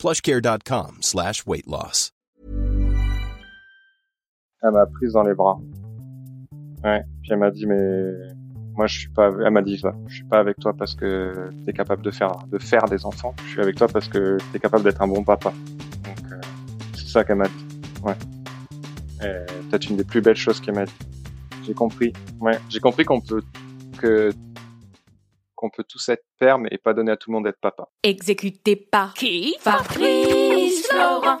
plushcare.com slash weight loss. Elle m'a prise dans les bras. Ouais. Puis elle m'a dit, mais moi je suis pas, elle m'a dit. Je suis pas avec toi parce que t'es capable de faire, de faire des enfants. Je suis avec toi parce que t'es capable d'être un bon papa. Donc, euh, c'est ça qu'elle m'a dit. Ouais. Peut-être une des plus belles choses qu'elle m'a dit. J'ai compris. Ouais. J'ai compris qu'on peut, que, qu'on peut tous être père, mais pas donner à tout le monde d'être papa. Exécuté par qui? Fabrice Florent.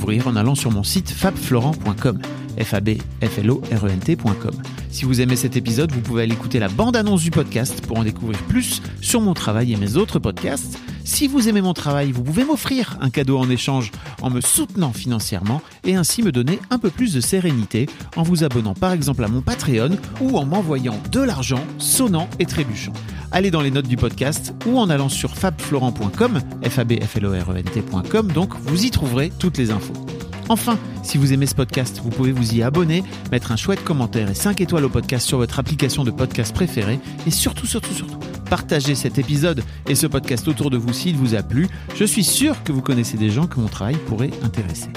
en allant sur mon site fabflorent.com. e. Si vous aimez cet épisode, vous pouvez aller écouter la bande-annonce du podcast pour en découvrir plus sur mon travail et mes autres podcasts. Si vous aimez mon travail, vous pouvez m'offrir un cadeau en échange en me soutenant financièrement et ainsi me donner un peu plus de sérénité en vous abonnant par exemple à mon Patreon ou en m'envoyant de l'argent sonnant et trébuchant. Allez dans les notes du podcast ou en allant sur fabflorent.com, f e donc vous y trouverez toutes les infos. Enfin, si vous aimez ce podcast, vous pouvez vous y abonner, mettre un chouette commentaire et 5 étoiles au podcast sur votre application de podcast préférée et surtout, surtout, surtout, partagez cet épisode et ce podcast autour de vous s'il vous a plu. Je suis sûr que vous connaissez des gens que mon travail pourrait intéresser.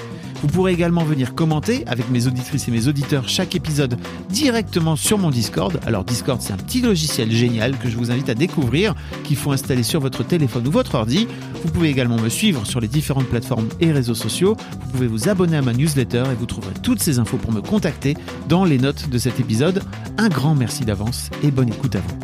Vous pourrez également venir commenter avec mes auditrices et mes auditeurs chaque épisode directement sur mon Discord. Alors Discord, c'est un petit logiciel génial que je vous invite à découvrir, qu'il faut installer sur votre téléphone ou votre ordi. Vous pouvez également me suivre sur les différentes plateformes et réseaux sociaux. Vous pouvez vous abonner à ma newsletter et vous trouverez toutes ces infos pour me contacter dans les notes de cet épisode. Un grand merci d'avance et bonne écoute à vous.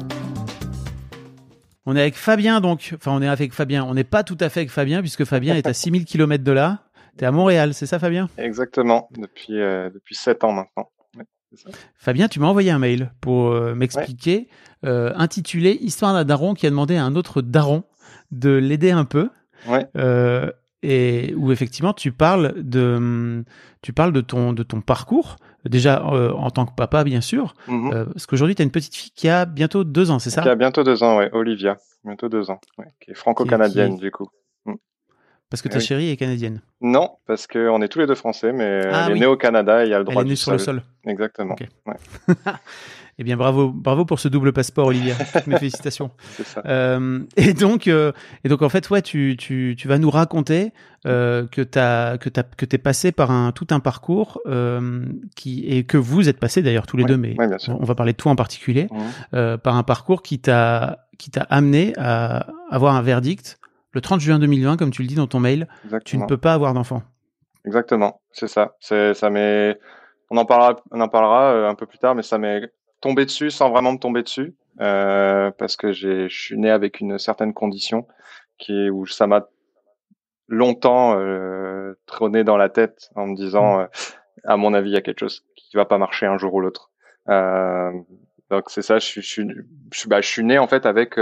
On est avec Fabien donc, enfin on est avec Fabien, on n'est pas tout à fait avec Fabien puisque Fabien est à 6000 km de là. T'es à Montréal, c'est ça Fabien? Exactement. Depuis, euh, depuis 7 ans maintenant. Ouais, c'est ça. Fabien, tu m'as envoyé un mail pour euh, m'expliquer, euh, intitulé Histoire d'un daron qui a demandé à un autre daron de l'aider un peu. Ouais. Et où effectivement tu parles de, tu parles de ton, de ton parcours, déjà euh, en tant que papa bien sûr, Mhm. euh, parce qu'aujourd'hui tu as une petite fille qui a bientôt deux ans, c'est ça? Qui a bientôt deux ans, ouais. Olivia. Bientôt deux ans. Ouais. Qui est franco-canadienne, Qui- du coup. Parce que Eh ta oui. chérie est canadienne. Non, parce qu'on est tous les deux français, mais Ah elle est née au Canada et il y a le Elle droit est née sur le sol. Exactement. Ok. Eh bien bravo, bravo pour ce double passeport Olivia. Toutes mes félicitations. Ça. Euh, et donc, euh, et donc en fait, ouais, tu, tu, tu vas nous raconter euh, que t'as que t'as que t'es passé par un tout un parcours qui et que vous êtes passé d'ailleurs tous les Ouais, deux, mais ouais, on va parler de toi en particulier, par un parcours qui t'a qui t'a amené à avoir un verdict le 30 juin 2020, comme tu le dis dans ton mail. Tu ne peux pas avoir d'enfant. Exactement, c'est ça. C'est ça m'est. On en parlera, on en parlera euh, un peu plus tard, mais ça m'est tombé dessus sans vraiment me tomber dessus, euh, parce que j'ai, je suis né avec une certaine condition qui est où ça m'a longtemps euh, trôné dans la tête en me disant, euh, à mon avis, il y a quelque chose qui va pas marcher un jour ou l'autre. Donc c'est ça. Je suis, je suis, je suis, bah, je suis né en fait avec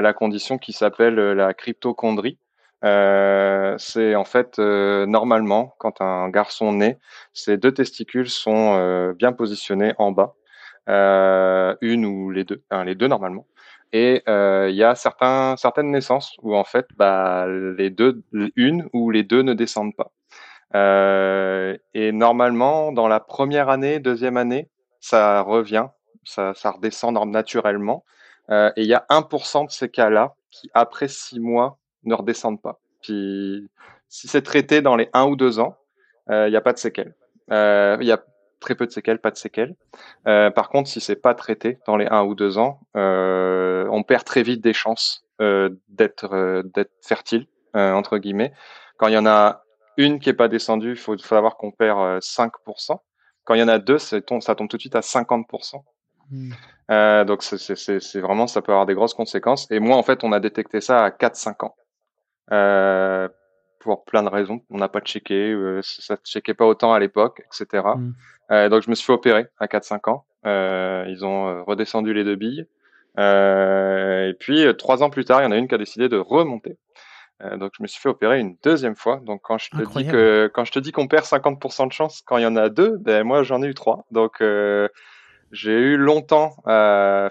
la condition qui s'appelle euh, la cryptochondrie. Euh, c'est en fait euh, normalement quand un garçon naît, ses deux testicules sont euh, bien positionnés en bas, euh, une ou les deux, les deux normalement. Et euh, il y a certaines naissances où en fait, bah, les deux, une ou les deux ne descendent pas. Euh, et normalement, dans la première année, deuxième année, ça revient, ça, redescend naturellement. Euh, et il y a 1% de ces cas-là qui, après six mois, ne redescendent pas. Puis, si c'est traité dans les un ou deux ans, euh, il n'y a pas de séquelles. Euh, Il y a très peu de séquelles, pas de séquelles. Par contre, si c'est pas traité dans les un ou deux ans, on perd très vite des chances d'être fertile entre guillemets. Quand il y en a une qui est pas descendue, il faut, savoir qu'on perd 5%. Quand il y en a deux, ça tombe tout de suite à 50%. Euh, donc c'est vraiment, ça peut avoir des grosses conséquences. Et moi, en fait, on a détecté ça à 4-5 ans. Euh, pour plein de raisons. On n'a pas checké, euh, ça ne checkait pas autant à l'époque, etc. Euh, donc je me suis fait opérer à 4-5 ans. Ils ont redescendu les deux billes. et puis trois ans plus tard, il y en a une qui a décidé de remonter. donc je me suis fait opérer une deuxième fois. Donc quand je te dis que quand je te dis qu'on perd 50% de chance quand il y en a deux, ben moi j'en ai eu trois. Donc j'ai eu longtemps, euh,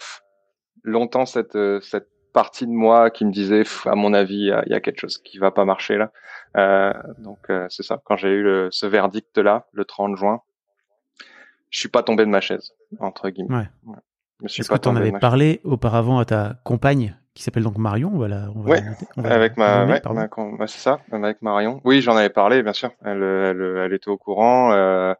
longtemps cette, euh, cette partie de moi qui me disait, à mon avis, il y, a quelque chose qui va pas marcher là. Euh, donc euh, c'est ça. Quand j'ai eu le, ce verdict là, le 30 juin, je suis pas tombé de ma chaise entre guillemets. Ouais. ouais. Est-ce que tu en avais parlé auparavant à ta compagne qui s'appelle donc Marion voilà, on va avec ma, ouais, c'est ça, avec Marion. Oui, j'en avais parlé, bien sûr. Elle, elle, elle était au courant. Euh,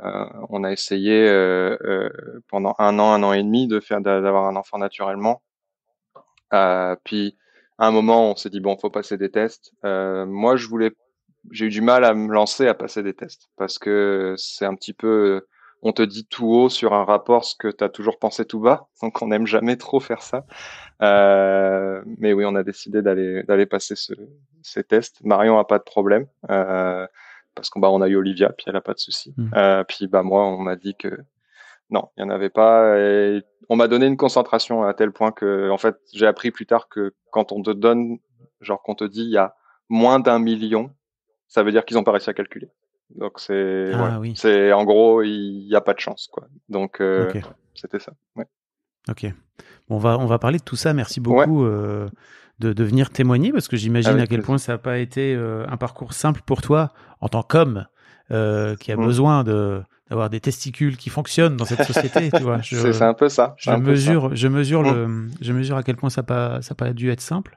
euh, on a essayé euh, euh, pendant un an, un an et demi de faire d'avoir un enfant naturellement. puis à un moment, on s'est dit bon, faut passer des tests. moi, je voulais, j'ai eu du mal à me lancer à passer des tests parce que c'est un petit peu on te dit tout haut sur un rapport ce que tu as toujours pensé tout bas. Donc on n'aime jamais trop faire ça. Mais oui, on a décidé d'aller d'aller passer ce, ces tests. Marion a pas de problème. Parce qu'on bah, on a eu Olivia, puis elle a pas de souci. Mmh. Euh, puis bah moi, on m'a dit que non, il y en avait pas. Et on m'a donné une concentration à tel point que, en fait, j'ai appris plus tard que quand on te donne, genre qu'on te dit il y a moins d'un million, ça veut dire qu'ils ont pas réussi à calculer. Donc c'est, ah, oui. c'est en gros, il n'y a pas de chance, quoi. Donc euh, c'était ça. Ouais. Ok. Bon, on va on va parler de tout ça. Merci beaucoup. Euh, de, de venir témoigner parce que j'imagine à quel point ça n'a pas été euh, un parcours simple pour toi en tant qu'homme euh, qui a mm. besoin de d'avoir des testicules qui fonctionnent dans cette société, tu vois. C'est un peu ça. Je mesure, je mesure le, mm. je mesure à quel point ça pas, ça pas dû être simple.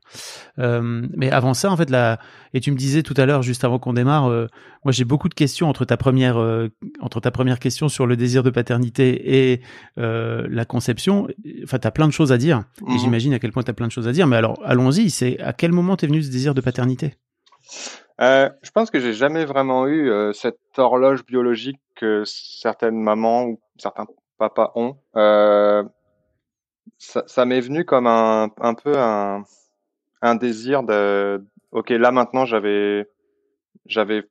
Euh, mais avant ça, en fait, là, et tu me disais tout à l'heure, juste avant qu'on démarre, euh, moi j'ai beaucoup de questions entre ta première, euh, entre ta première question sur le désir de paternité et la conception. Enfin, tu as plein de choses à dire. Et mm-hmm. j'imagine à quel point tu as plein de choses à dire. Mais alors, allons-y. C'est à quel moment t'es venu ce désir de paternité? Euh, je pense que j'ai jamais vraiment eu euh, cette horloge biologique que certaines mamans ou certains papas ont. Euh, ça, ça m'est venu comme un, un peu un, un désir de, ok, là maintenant j'avais, j'avais,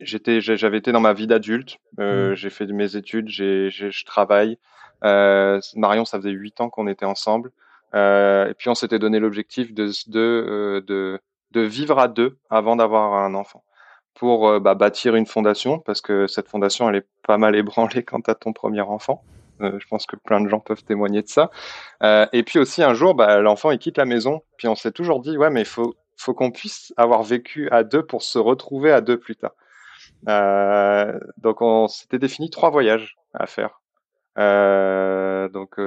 j'étais, j'avais été dans ma vie d'adulte. Mmh. J'ai fait mes études, j'ai, je travaille. Marion, ça faisait huit ans qu'on était ensemble. et puis on s'était donné l'objectif de, de, de de vivre à deux avant d'avoir un enfant pour euh, bah, bâtir une fondation parce que cette fondation elle est pas mal ébranlée quand tu as ton premier enfant. Euh, je pense que plein de gens peuvent témoigner de ça. Euh, et puis aussi un jour, bah, l'enfant il quitte la maison, puis on s'est toujours dit ouais mais il faut faut qu'on puisse avoir vécu à deux pour se retrouver à deux plus tard. donc on s'était défini trois voyages à faire. donc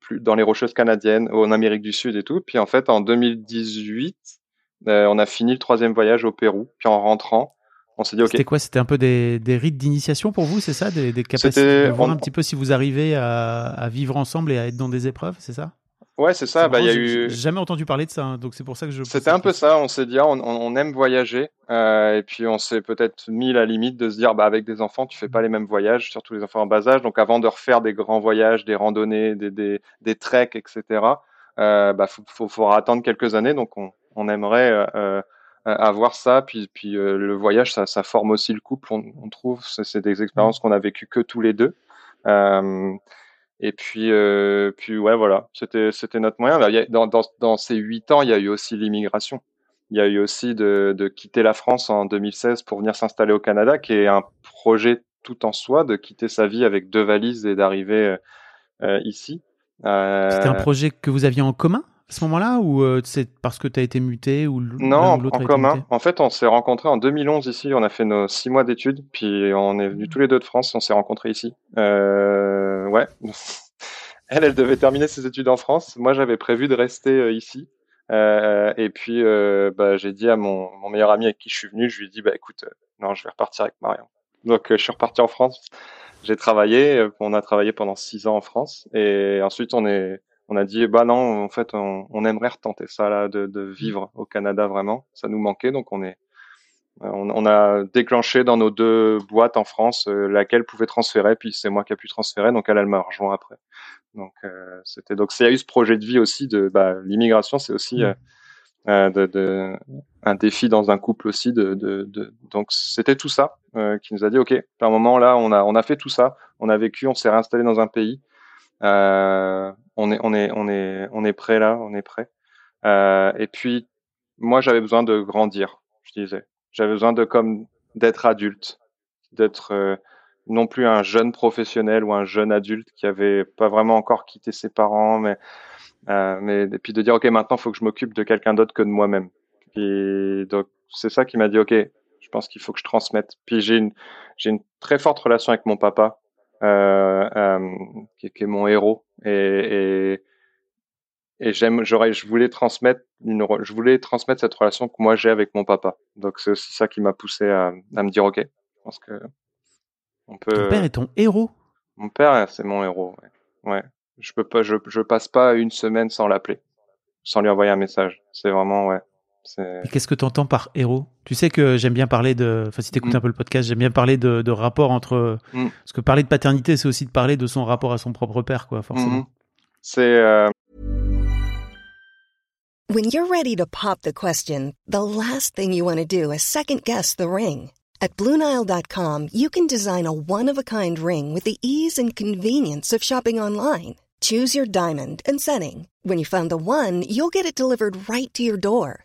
plus dans les Rocheuses canadiennes, en Amérique du Sud et tout. Puis en fait en 2018 euh, on a fini le troisième voyage au Pérou. Puis en rentrant, on s'est dit OK. C'était quoi? C'était un peu des, des rites d'initiation pour vous, c'est ça? Des, des, capacités de voir un petit peu si vous arrivez à, à, vivre ensemble et à être dans des épreuves, c'est ça? Ouais, c'est ça. Bah, y a eu. jamais entendu parler de ça, hein, donc c'est pour ça que je. C'était un peu ça. On s'est dit, ah, on, on, aime voyager, euh, et puis on s'est peut-être mis la limite de se dire, bah avec des enfants, tu fais pas les mêmes voyages, surtout les enfants en bas âge. Donc avant de refaire des grands voyages, des randonnées, des des, des treks, etc. Euh, bah faut, faut, faut attendre quelques années. Donc on, on aimerait euh, euh, avoir ça. Puis, puis euh, le voyage, ça, ça, forme aussi le couple, on, trouve. C'est des expériences mmh. qu'on a vécues que tous les deux. et puis, puis ouais, voilà, c'était c'était notre moyen. Dans, dans, dans ces huit ans, il y a eu aussi l'immigration. Il y a eu aussi de, de, quitter la France en 2016 pour venir s'installer au Canada, qui est un projet tout en soi, de quitter sa vie avec deux valises et d'arriver euh, ici. Euh... C'était un projet que vous aviez en commun? À ce moment-là ou euh, c'est parce que tu as été muté ou Non, en commun. En fait, on s'est rencontrés en 2011 ici. On a fait nos six mois d'études, puis on est venus tous les deux de France. On s'est rencontrés ici. Euh, ouais. elle, elle devait terminer ses études en France. Moi, j'avais prévu de rester euh, ici. Euh, et puis, bah, j'ai dit à mon, mon, meilleur ami avec qui je suis venu, je lui ai dit, bah écoute, non, je vais repartir avec Marion. Donc, je suis reparti en France. J'ai travaillé. On a travaillé pendant six ans en France, et ensuite on est on a dit bah non en fait on, aimerait retenter ça là de, vivre au Canada vraiment. Ça nous manquait donc on est On, on a déclenché dans nos deux boîtes en France euh, laquelle pouvait transférer, puis c'est moi qui a pu transférer, donc elle, elle m'a rejoint après. Donc euh, c'était donc il y a eu ce projet de vie aussi de bah, l'immigration, c'est aussi euh, euh, de, de, un défi dans un couple aussi de, de, de donc c'était tout ça euh, qui nous a dit ok à un moment là on a on a fait tout ça on a vécu on s'est réinstallé dans un pays euh, on est on est on est on est prêt là on est prêt. Euh, et puis moi j'avais besoin de grandir je disais. J'avais besoin de comme d'être adulte d'être euh, non plus un jeune professionnel ou un jeune adulte qui avait pas vraiment encore quitté ses parents mais euh, mais et puis de dire ok maintenant faut que je m'occupe de quelqu'un d'autre que de moi-même. Et donc c'est ça qui m'a dit ok je pense qu'il faut que je transmette. Puis j'ai une j'ai une très forte relation avec mon papa qui, qui, est mon héros. Et, et, et j'aime j'aurais je voulais transmettre une je voulais transmettre cette relation que moi j'ai avec mon papa. Donc c'est aussi ça qui m'a poussé à, à me dire ok je pense que on peut ton père est ton héros? Mon père c'est mon héros ouais, ouais. Je peux pas, je, je passe pas une semaine sans l'appeler, sans lui envoyer un message. C'est vraiment, ouais. Qu'est-ce que tu entends par héros? Tu sais que j'aime bien parler de. Enfin, si tu écoutes mm. un peu le podcast, j'aime bien parler de, de rapport entre. Mm. Parce que parler de paternité, c'est aussi de parler de son rapport à son propre père, quoi, forcément. Mm -hmm. C'est. Euh... When you're ready to pop the question, the last thing you want to do is second guess the ring. At BlueNile.com, you can design a one-of-a-kind ring with the ease and convenience of shopping online. Choose your diamond and setting. When you find the one, you'll get it delivered right to your door.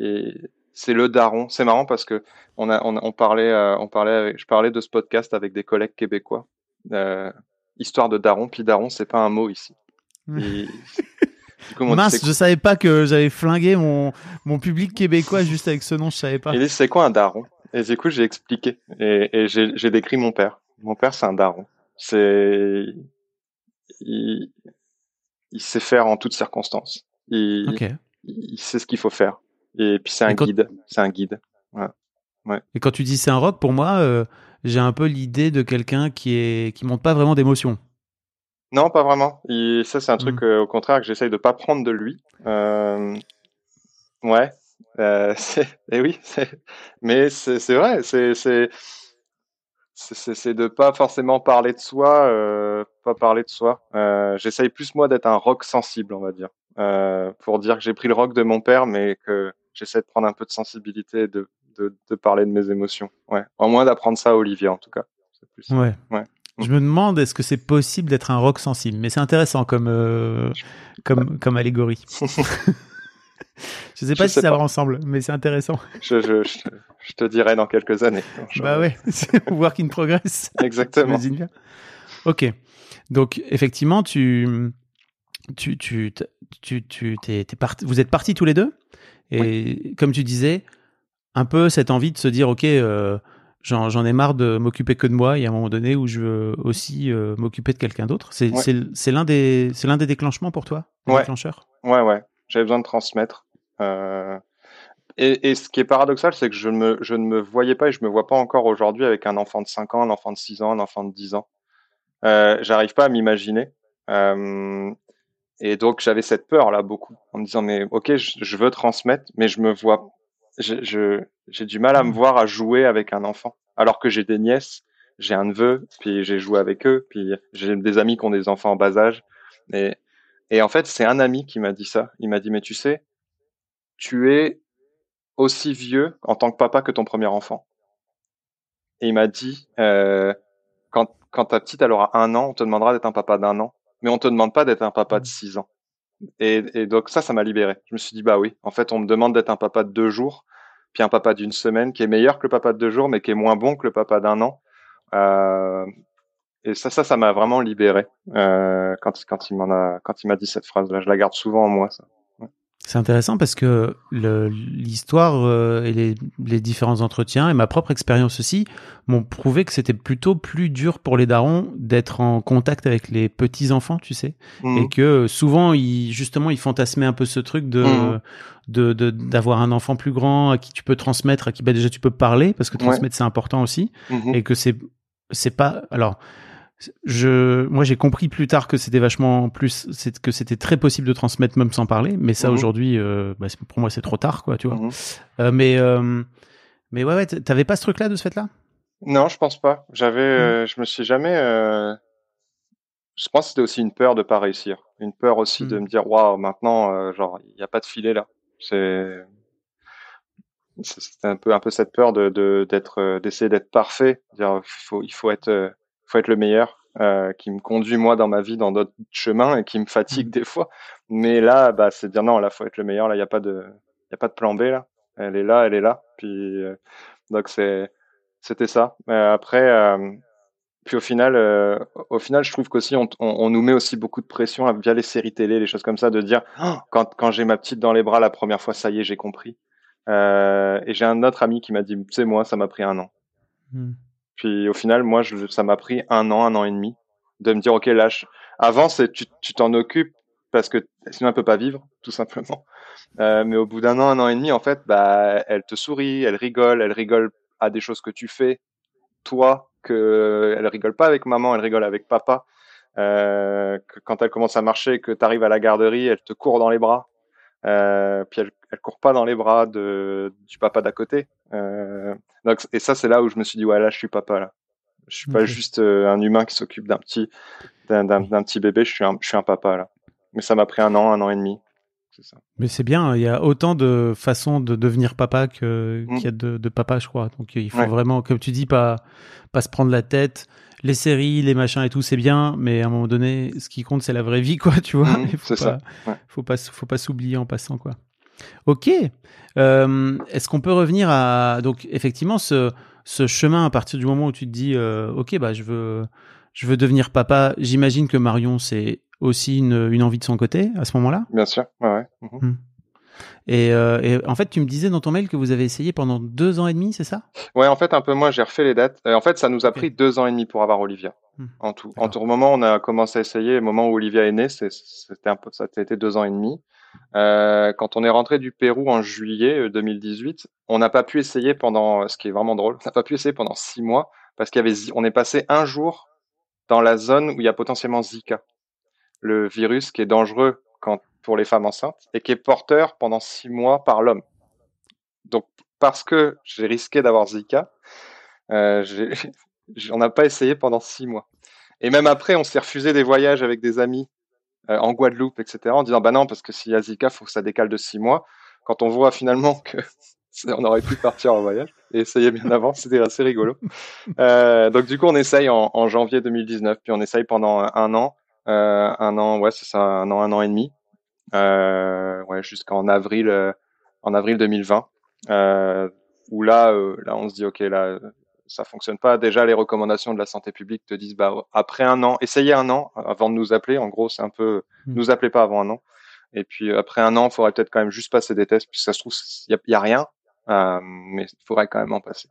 Et c'est le daron. C'est marrant parce que on a, on, on parlait, euh, on parlait, avec, je parlais de ce podcast avec des collègues québécois. Euh, histoire de daron. Puis daron, c'est pas un mot ici. Et, coup, Mince, je savais pas que j'avais flingué mon, mon public québécois juste avec ce nom. Je savais pas. C'est quoi un daron? Et du coup, j'ai expliqué et, et j'ai décrit mon père. Mon père, c'est un daron. C'est il, il sait faire en toutes circonstances. Il, okay. il sait ce qu'il faut faire. Et puis c'est un quand... guide, c'est un guide. Ouais. Ouais. Et quand tu dis c'est un rock, pour moi, euh, j'ai un peu l'idée de quelqu'un qui est qui monte pas vraiment d'émotion. Non, pas vraiment. Et ça, c'est un truc euh, au contraire que j'essaye de pas prendre de lui. Euh... Ouais. Euh, et oui, mais c'est vrai. C'est c'est de pas forcément parler de soi, euh, pas parler de soi. Euh, J'essaye plus moi d'être un rock sensible, on va dire, euh, pour dire que j'ai pris le rock de mon père, mais que j'essaie de prendre un peu de sensibilité et de, de, de, parler de mes émotions. Ouais. Au moins d'apprendre ça à Olivier, en tout cas. Plus... Ouais. ouais. Je me demande est-ce que c'est possible d'être un rock sensible, mais c'est intéressant comme euh, comme comme allégorie. je sais pas je si sais ça pas. va ensemble, mais c'est intéressant. Je, je, je, te dirai dans quelques années. Bah ouais, voir qu'il progresse. Exactement. bien. Ok. Donc effectivement, tu tu tu tu tu t'es, t'es parti, vous êtes partis tous les deux? Et oui. comme tu disais, un peu cette envie de se dire, ok, euh, j'en, ai marre de m'occuper que de moi. Il y a un moment donné où je veux aussi euh, m'occuper de quelqu'un d'autre. C'est, ouais. l'un des, des déclenchements pour toi, ouais. déclencheurs? Ouais, ouais. J'avais besoin de transmettre. Euh... Et, et, ce qui est paradoxal, c'est que je, me, je ne me voyais pas et je me vois pas encore aujourd'hui avec un enfant de 5 ans, un enfant de 6 ans, un enfant de 10 ans. Euh, j'arrive pas à m'imaginer. Euh, et donc j'avais cette peur là beaucoup en me disant mais ok je, je veux transmettre mais je me vois je, j'ai du mal à me voir à jouer avec un enfant. Alors que j'ai des nièces j'ai un neveu puis j'ai joué avec eux puis j'ai des amis qui ont des enfants en bas âge. Et et en fait c'est un ami qui m'a dit ça. Il m'a dit mais tu sais tu es aussi vieux en tant que papa que ton premier enfant. Et il m'a dit euh, quand quand ta petite elle aura un an on te demandera d'être un papa d'un an mais on te demande pas d'être un papa de 6 ans. Et, et donc ça, ça m'a libéré. Je me suis dit, bah oui, en fait, on me demande d'être un papa de deux jours, puis un papa d'une semaine qui est meilleur que le papa de deux jours, mais qui est moins bon que le papa d'un an. Euh, et ça, ça, ça m'a vraiment libéré euh, quand, quand il m'en a, quand il m'a dit cette phrase-là. Je la garde souvent en moi. Ça. C'est intéressant parce que l'histoire euh, et les, les, différents entretiens et ma propre expérience aussi m'ont prouvé que c'était plutôt plus dur pour les darons d'être en contact avec les petits enfants, tu sais, Mhm. et que souvent ils justement ils fantasmaient un peu ce truc de Mhm. de de- d'avoir un enfant plus grand à qui tu peux transmettre, à qui bah, déjà tu peux parler parce que Ouais. transmettre c'est important aussi Mhm. et que c'est c'est pas alors je moi j'ai compris plus tard que c'était vachement plus c'est que c'était très possible de transmettre même sans parler mais ça Mhm. aujourd'hui euh, bah, pour moi c'est trop tard quoi tu vois Mhm. Euh, mais euh, mais ouais ouais t'avais pas ce truc là de ce fait là Non, je pense pas. J'avais, euh, je me suis jamais. Je pense que c'était aussi une peur de pas réussir, une peur aussi de me dire waouh maintenant genre il n'y a pas de filet là. C'est c'était un peu un peu cette peur de d'être d'essayer d'être parfait, dire faut il faut être faut être le meilleur. euh, qui me conduit moi dans ma vie dans d'autres chemins et qui me fatigue des fois mais là bah c'est dire non là faut être le meilleur là il y a pas de y a pas de plan B là elle est là elle est là puis euh, donc c'est c'était ça. Euh, après, euh, puis au final, au final, je trouve qu'aussi on, on, on nous met aussi beaucoup de pression via les séries télé, les choses comme ça, de dire Oh, quand quand j'ai ma petite dans les bras la première fois, ça y est, j'ai compris. Et j'ai un autre ami qui m'a dit, tu sais moi, ça m'a pris un an. Hmm. Puis au final, moi, ça m'a pris un an, un an et demi de me dire, ok, lâche. Avant, c'est tu t'en occupes parce que sinon elle peut pas vivre, tout simplement. Euh, mais au bout d'un an, un an et demi, en fait, bah, elle te sourit, elle rigole, elle rigole à des choses que tu fais, toi, que elle rigole pas avec maman, elle rigole avec papa. Euh, quand elle commence à marcher, que tu arrives à la garderie, elle te court dans les bras. Euh, puis elle, elle court pas dans les bras de, du papa d'à côté. Euh, donc, et ça, c'est là où je me suis dit, ouais, là, je suis papa, là. Je suis pas juste euh, un humain qui s'occupe d'un petit, d'un petit bébé, je suis un, je suis un papa, là. Mais ça m'a pris un an, un an et demi. C'est ça. mais c'est bien il y a autant de façons de devenir papa que Mm. qu'il y a de, de papa je crois donc il faut Ouais. vraiment comme tu dis pas pas se prendre la tête les séries les machins et tout c'est bien mais à un moment donné ce qui compte c'est la vraie vie quoi tu vois Il faut c'est pas, ça, ouais. faut pas faut pas s'oublier en passant quoi ok Euh, est-ce qu'on peut revenir à donc effectivement ce ce chemin à partir du moment où tu te dis euh, ok bah je veux je veux devenir papa j'imagine que Marion c'est aussi une, une envie de son côté à ce moment-là? Bien sûr, ouais, ouais. Mhm. et, euh, et en fait tu me disais dans ton mail que vous avez essayé pendant deux ans et demi c'est ça? Ouais, en fait, un peu moins, j'ai refait les dates. Euh, en fait, ça nous a pris deux ans et demi pour avoir Olivia. Hmm. En tout. En tout, au moment où on a commencé à essayer, au moment où Olivia est née, c'était un peu, ça a été deux ans et demi. Euh, quand on est rentré du Pérou en juillet euh, 2018, on n'a pas pu essayer pendant, ce qui est vraiment drôle, on n'a pas pu essayer pendant six mois parce qu'il y avait, Zi- on est passé un jour dans la zone où il y a potentiellement Zika, le virus qui est dangereux pour les femmes enceintes et qui est porteur pendant six mois par l'homme. Donc, parce que j'ai risqué d'avoir Zika, euh, on n'a pas essayé pendant six mois. Et même après, on s'est refusé des voyages avec des amis euh, en Guadeloupe, etc., en disant bah non, parce que s'il y a Zika, faut que ça décale de six mois. Quand on voit finalement que on aurait pu partir en voyage et essayer bien avant, c'était assez rigolo. Euh, donc du coup, on essaye en, en janvier 2019, puis on essaye pendant un an, un an, ouais, c'est ça, un an, un an et demi, euh, ouais, jusqu'en avril, euh, en avril 2020, euh, où là, euh, là, on se dit ok, là, ça fonctionne pas. Déjà, les recommandations de la santé publique te disent bah après un an, essayez un an avant de nous appeler. En gros, c'est un peu, Mm. nous appelez pas avant un an. Et puis euh, après un an, il faudrait peut-être quand même juste passer des tests, puisque ça se trouve, il y a, rien, euh, mais il faudrait quand même en passer.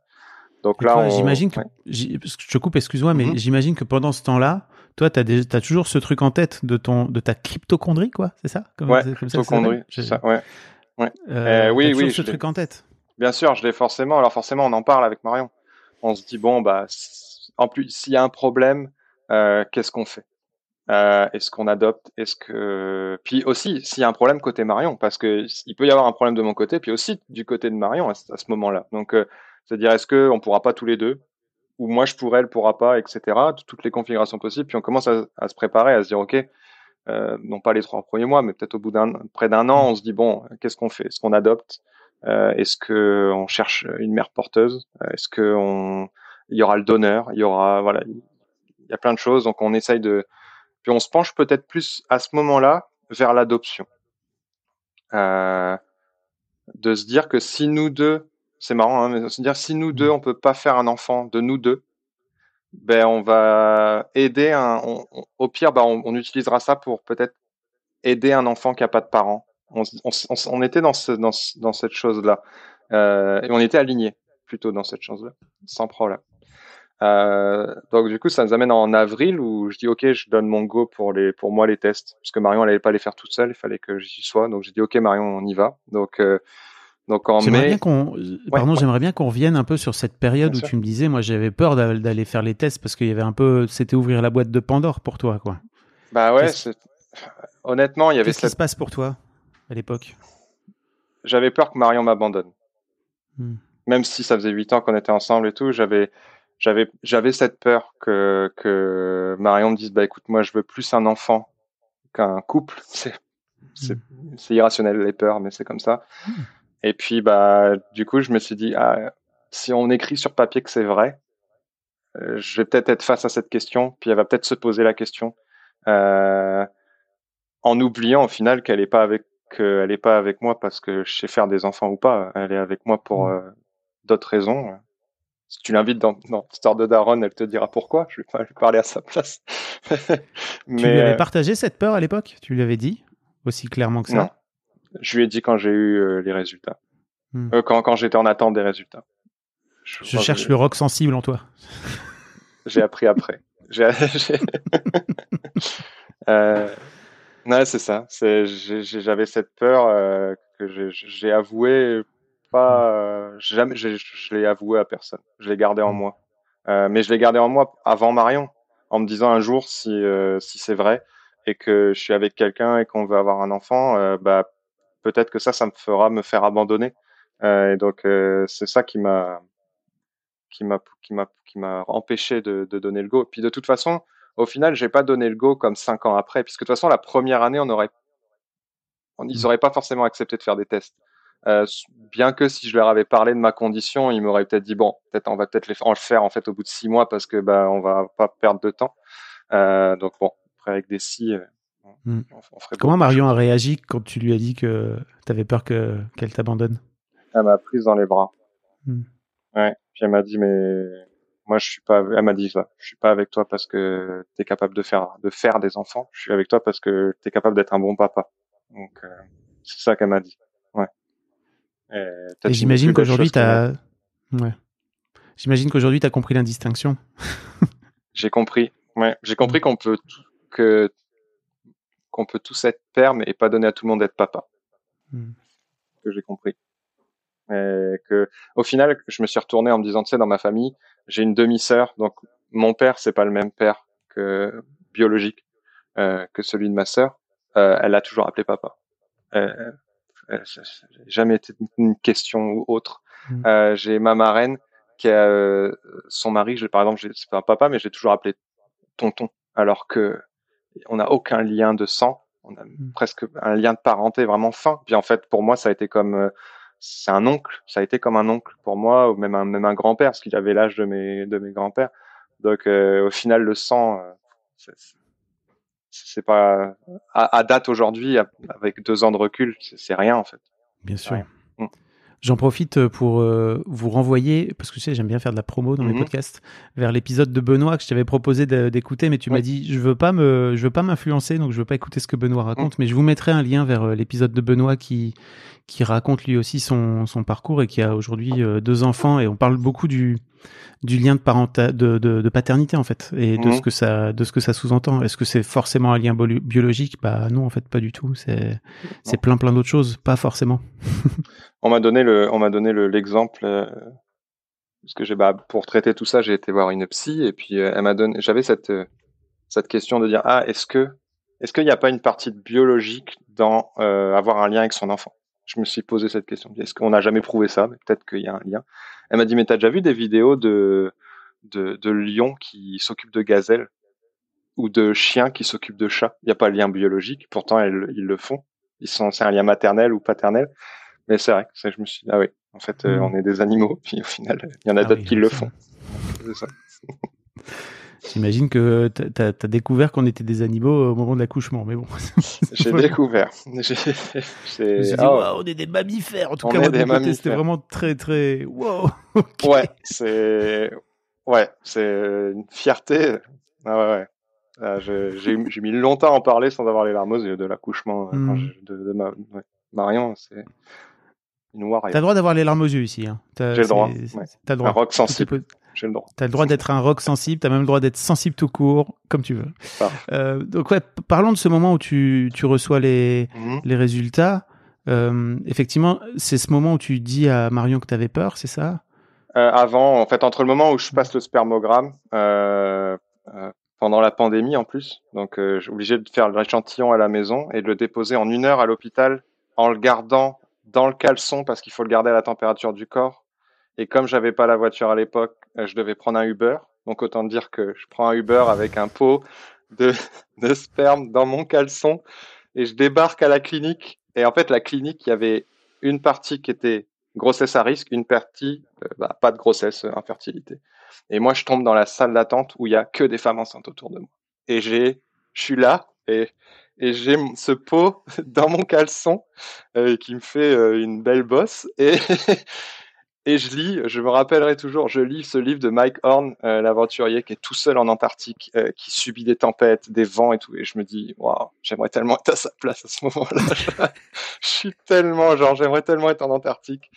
Donc Et là, on- j'imagine que ouais. je te coupe, excuse-moi, mais Mhm. j'imagine que pendant ce temps-là, toi, des- t'as toujours ce truc en tête de ton de ta cryptochondrie, quoi, c'est ça? Comme- Ouais, comme ça s'appelle? c'est ça, ouais. Euh, Euh, oui, t'as toujours oui, ce truc en tête? Bien sûr, je l'ai forcément. Alors forcément, on en parle avec Marion. On se dit bon, bah, en plus, s'il y a un problème, euh, qu'est-ce qu'on fait? Euh, Est-ce qu'on adopte? Est-ce que puis aussi, s'il y a un problème côté Marion, parce que il peut y avoir un problème de mon côté, puis aussi du côté de Marion à, ce- moment-là. Donc, euh, c'est-à-dire, est-ce que on pourra pas tous les deux ou moi je pourrais, elle pourra pas, etc. Toutes les configurations possibles. Puis on commence à, se préparer, à se dire ok. Euh, non pas les trois premiers mois, mais peut-être au bout d'un près d'un an, on se dit bon, qu'est-ce qu'on fait? Est-ce qu'on adopte? Euh, Est-ce que on cherche une mère porteuse? Euh, Est-ce que on il y aura le donneur? Il y aura voilà, il y a plein de choses. Donc on essaye de Puis on se penche peut-être plus à ce moment-là vers l'adoption. Euh, de se dire que si nous deux, c'est marrant, hein, mais de se dire si nous deux, on peut pas faire un enfant de nous deux, ben on va aider un. au pire, ben on, utilisera ça pour peut-être aider un enfant qui a pas de parents. On, on, était dans, ce, dans, dans cette chose-là euh, et on était alignés plutôt dans cette chose-là, sans problème. Euh, donc du coup, ça nous amène en avril où je dis ok, je donne mon go pour les pour moi les tests parce que Marion elle allait pas les faire toute seule, il fallait que j'y sois. Donc j'ai dit ok Marion, on y va. Donc euh, donc en mai. Bien qu'on, pardon, j'aimerais bien qu'on revienne un peu sur cette période où tu me disais, moi j'avais peur d'aller faire les tests parce qu'il y avait un peu, c'était ouvrir la boîte de Pandore pour toi, quoi. Bah ouais, honnêtement, il y avait. Qu'est-ce qui se passe pour toi à l'époque? J'avais peur que Marion m'abandonne. Hmm. Même si ça faisait huit ans qu'on était ensemble et tout, j'avais, j'avais, j'avais cette peur que que Marion me dise, bah écoute, moi je veux plus un enfant qu'un couple. C'est c'est, hmm. c'est irrationnel les peurs, mais c'est comme ça. Hmm. Et puis, bah, du coup, je me suis dit, ah, si on écrit sur papier que c'est vrai, euh, je vais peut-être être face à cette question, puis elle va peut-être se poser la question, euh, en oubliant au final qu'elle n'est pas avec, qu'elle est pas avec moi parce que je sais faire des enfants ou pas. Elle est avec moi pour mmh. euh, d'autres raisons. Si tu l'invites dans, dans Star de Daron, elle te dira pourquoi. Je vais pas lui parler à sa place. Mais, tu lui avais partagé cette peur à l'époque? Tu lui avais dit aussi clairement que ça? Non. Je lui ai dit quand j'ai eu euh, les résultats. Hmm. Euh, quand quand j'étais en attente des résultats. Je, cherche le rock sensible en toi. j'ai appris après. J'ai... euh, non, c'est ça. C'est, j'avais cette peur euh, que j'ai avoué pas. Euh, jamais, je l'ai avoué à personne. Je l'ai gardé en hmm. moi. Mais je l'ai gardé en moi avant Marion, en me disant un jour si si c'est vrai et que je suis avec quelqu'un et qu'on veut avoir un enfant, bah peut-être que ça, ça me fera me faire abandonner. Euh, et donc euh, c'est ça qui m'a qui m'a qui m'a qui m'a empêché de, de, donner le go. Puis de toute façon, au final, j'ai pas donné le go comme cinq ans après, puisque de toute façon la première année, on aurait ils n'auraient mmh. pas forcément accepté de faire des tests. Euh, bien que si je leur avais parlé de ma condition, ils m'auraient peut-être dit bon, peut-être on va peut-être les le faire en fait au bout de six mois parce que bah on va pas perdre de temps. Euh, donc bon, après avec des si, euh, Hmm. Comment Marion a réagi quand tu lui as dit que tu avais peur que qu'elle t'abandonne Elle m'a prise dans les bras. Hmm. Ouais. Puis elle m'a dit mais moi je suis pas elle m'a dit. Je suis pas avec toi parce que tu es capable de faire de faire des enfants. Je suis avec toi parce que tu es capable d'être un bon papa. Donc euh, c'est ça qu'elle m'a dit. Ouais. Et, j'imagine qu'aujourd'hui tu as ouais. J'imagine qu'aujourd'hui tu as compris l'indistinction. j'ai compris. Ouais, j'ai compris qu'on peut que qu'on peut tous être père, mais pas donner à tout le monde d'être papa. Hmm. Que j'ai compris. Et que, au final, je me suis retourné en me disant, tu sais, dans ma famille, j'ai une demi-sœur, donc mon père, c'est pas le même père que biologique euh, que celui de ma sœur. Euh, elle a toujours appelé papa. Euh, jamais été une question ou autre. Hmm. Euh, j'ai ma marraine qui a euh, son mari, je, par exemple, c'est pas un papa, mais j'ai toujours appelé tonton, alors que on n'a aucun lien de sang, on a hmm. presque un lien de parenté vraiment fin. Puis en fait, pour moi, ça a été comme euh, c'est un oncle, ça a été comme un oncle pour moi, ou même un, même un grand-père, parce qu'il avait l'âge de mes de mes grands-pères. Donc euh, au final, le sang, euh, c'est pas à, date aujourd'hui, avec deux ans de recul, c'est rien en fait. Bien sûr. J'en profite euh, pour euh, vous renvoyer, parce que tu sais, j'aime bien faire de la promo dans mes mhm. podcasts, vers l'épisode de Benoît que je t'avais proposé d'écouter, mais tu m'as dit, je veux pas me, je veux pas m'influencer, donc je veux pas écouter ce que Benoît raconte, mais je vous mettrai un lien vers euh, l'épisode de Benoît qui, qui raconte lui aussi son, son parcours et qui a aujourd'hui deux enfants et on parle beaucoup du, du lien de, parenta de, de, de, paternité en fait et de ce mhm. que ça de ce que ça sous-entend. Est-ce que c'est forcément un lien biologique? Bah non en fait pas du tout. C'est c'est plein plein d'autres choses, pas forcément. on m'a donné le on m'a donné l'exemple euh, parce que j'ai bah, pour traiter tout ça j'ai été voir une psy et puis euh, elle m'a donné j'avais cette euh, cette question de dire ah est-ce que est-ce qu'il n'y a pas une partie biologique dans avoir un lien avec son enfant? Je me suis posé cette question. Est-ce qu'on n'a jamais prouvé ça? Peut-être qu'il y a un lien. Elle m'a dit, mais t'as déjà vu des vidéos de, de, de lions qui s'occupent de gazelles? Ou de chiens qui s'occupent de chats? Il n'y a pas de lien biologique, pourtant ils, ils le font. Ils sont, c'est un lien maternel ou paternel. Mais c'est vrai, je me suis dit, ah oui, en fait, euh, hmm. on est des animaux, puis au final, il y en a ah d'autres qui le font. Ça. J'imagine que tu as, découvert qu'on était des animaux au moment de l'accouchement, mais bon. J'ai découvert. Dit, oh. on est des mammifères. En tout cas, c'était vraiment très, très. Wow. Ouais, c'est. Ouais, c'est une fierté. Ah ouais, ouais. Ah, j'ai mis longtemps à en parler sans avoir les larmes aux yeux de l'accouchement euh, hmm. de, ma, Marion. C'est une warrior. T'as le droit d'avoir les larmes aux yeux ici. Hein. J'ai le droit. le droit. Un rock sensible. J'ai le droit. T'as le droit d'être un rock sensible. T'as même le droit d'être sensible tout court, comme tu veux. Euh, donc ouais, parlons de ce moment où tu, tu reçois les, mhm. les résultats. Euh, effectivement, c'est ce moment où tu dis à Marion que tu avais peur, c'est ça? Euh, Avant, en fait, entre le moment où je passe le spermogramme, pendant la pandémie en plus, donc j'ai obligé de faire l'échantillon à la maison et de le déposer en une heure à l'hôpital en le gardant dans le caleçon parce qu'il faut le garder à la température du corps. Et comme j'avais pas la voiture à l'époque, je devais prendre un Uber. Donc autant dire que je prends un Uber avec un pot de, de sperme dans mon caleçon et je débarque à la clinique et en fait, la clinique, il y avait une partie qui était grossesse à risque, une partie euh, bah, pas de grossesse, euh, infertilité. Et moi, je tombe dans la salle d'attente où il y a que des femmes enceintes autour de moi. Et j'ai, je suis là et et j'ai ce pot dans mon caleçon euh, qui me fait une belle bosse et Et je lis, je me rappellerai toujours, je lis ce livre de Mike Horn, euh, l'aventurier qui est tout seul en Antarctique, euh, qui subit des tempêtes, des vents et tout. Et je me dis, waouh, j'aimerais tellement être à sa place à ce moment-là. je suis tellement, genre, j'aimerais tellement être en Antarctique.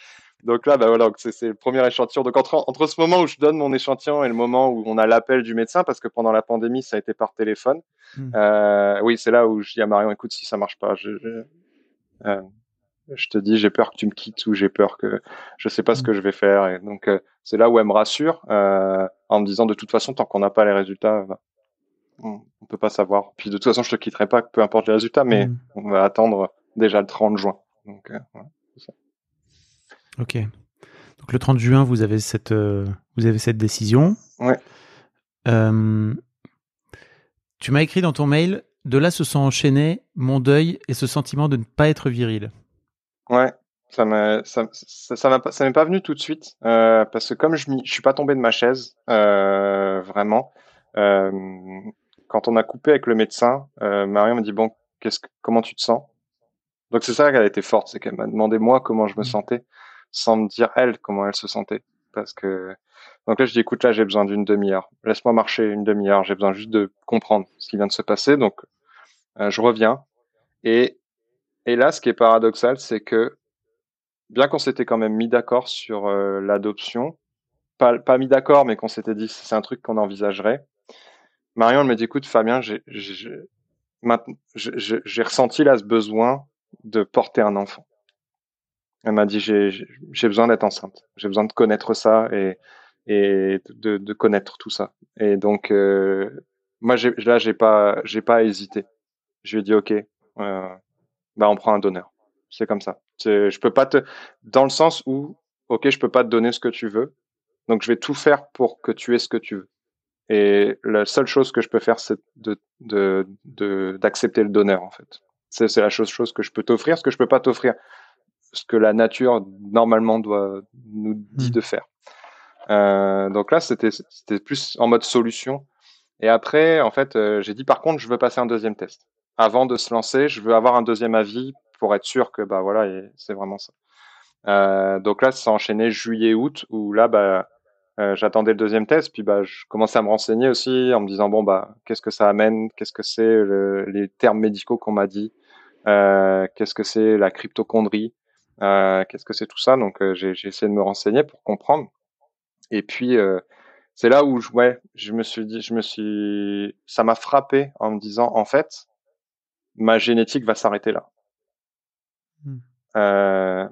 Donc là, bah voilà, c'est le premier échantillon. Donc entre, entre ce moment où je donne mon échantillon et le moment où on a l'appel du médecin, parce que pendant la pandémie, ça a été par téléphone. Hmm. Euh, oui, c'est là où je dis à Marion, écoute, si ça marche pas, je, je euh, je te dis j'ai peur que tu me quittes ou j'ai peur que je sais pas ce mm. que je vais faire et donc euh, c'est là où elle me rassure euh, en me disant de toute façon tant qu'on n'a pas les résultats bah, on, peut pas savoir puis de toute façon je te quitterai pas peu importe les résultats mais mm. on va attendre déjà le 30 juin donc euh, ça. ok donc le 30 juin vous avez cette vous avez cette décision ouais tu m'as écrit dans ton mail de là se sont enchaînés mon deuil et ce sentiment de ne pas être viril. Ouais, ça m'a ça ça m'a ça m'est pas venu tout de suite euh, parce que comme je je suis pas tombé de ma chaise euh, vraiment euh, quand on a coupé avec le médecin euh, Marion m'a dit bon qu'est-ce que, comment tu te sens? Donc c'est ça qu'elle a été forte c'est qu'elle m'a demandé moi comment je me mmh. sentais sans me dire elle comment elle se sentait parce que donc là je dis écoute là j'ai besoin d'une demi-heure laisse-moi marcher une demi-heure j'ai besoin juste de comprendre ce qui vient de se passer donc euh, je reviens et et là, ce qui est paradoxal, c'est que bien qu'on s'était quand même mis d'accord sur euh, l'adoption, pas, mis d'accord, mais qu'on s'était dit c'est un truc qu'on envisagerait. Marion me dit écoute Fabien, j'ai ressenti là ce besoin de porter un enfant. Elle m'a dit j'ai besoin d'être enceinte, j'ai besoin de connaître ça et, de, connaître tout ça. Et donc euh, moi là j'ai pas pas hésité. Je lui ai dit ok. Euh, bah on prend un donneur. C'est comme ça. Je peux pas te, dans le sens où, ok, je peux pas te donner ce que tu veux, donc je vais tout faire pour que tu aies ce que tu veux. Et la seule chose que je peux faire, c'est de d'accepter le donneur en fait. C'est la chose chose que je peux t'offrir, ce que je peux pas t'offrir, ce que la nature normalement doit nous dit hmm. de faire. Euh, donc là, c'était c'était plus en mode solution. Et après, en fait, euh, j'ai dit par contre, je veux passer un deuxième test avant de se lancer, je veux avoir un deuxième avis pour être sûr que bah voilà, c'est vraiment ça. Euh, donc là, ça enchaîné juillet-août où là, bah, euh, j'attendais le deuxième test, puis bah, je commençais à me renseigner aussi en me disant bon bah qu'est-ce que ça amène, qu'est-ce que c'est les termes médicaux qu'on m'a dit, euh, qu'est-ce que c'est la cryptochondrie, qu'est-ce que c'est tout ça? Donc j'ai essayé de me renseigner pour comprendre. Et puis c'est là où je, ouais, je me suis dit, je me suis, ça m'a frappé en me disant en fait, ma génétique va s'arrêter là. Hmm. Euh,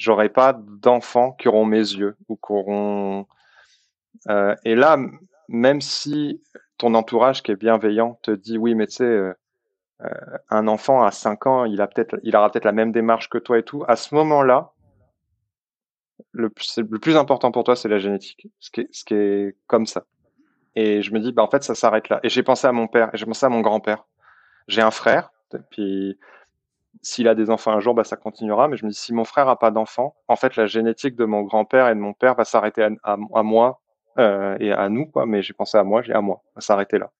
J'aurai pas d'enfants qui auront mes yeux ou qui auront. Euh, et là, même si ton entourage qui est bienveillant te dit oui, mais tu sais, euh, euh un enfant à 5 ans, il a peut-être, il aura peut-être la même démarche que toi et tout. À ce moment-là, le, le plus important pour toi, c'est la génétique, ce qui, est, ce qui est comme ça. Et je me dis, bah en fait, ça s'arrête là. Et j'ai pensé à mon père, et j'ai pensé à mon grand-père. J'ai un frère, puis s'il a des enfants un jour, bah, ça continuera. Mais je me dis, si mon frère a pas d'enfants, en fait, la génétique de mon grand-père et de mon père va s'arrêter à, moi euh, et à nous, quoi. Mais j'ai pensé à moi, j'ai à moi, à s'arrêter là.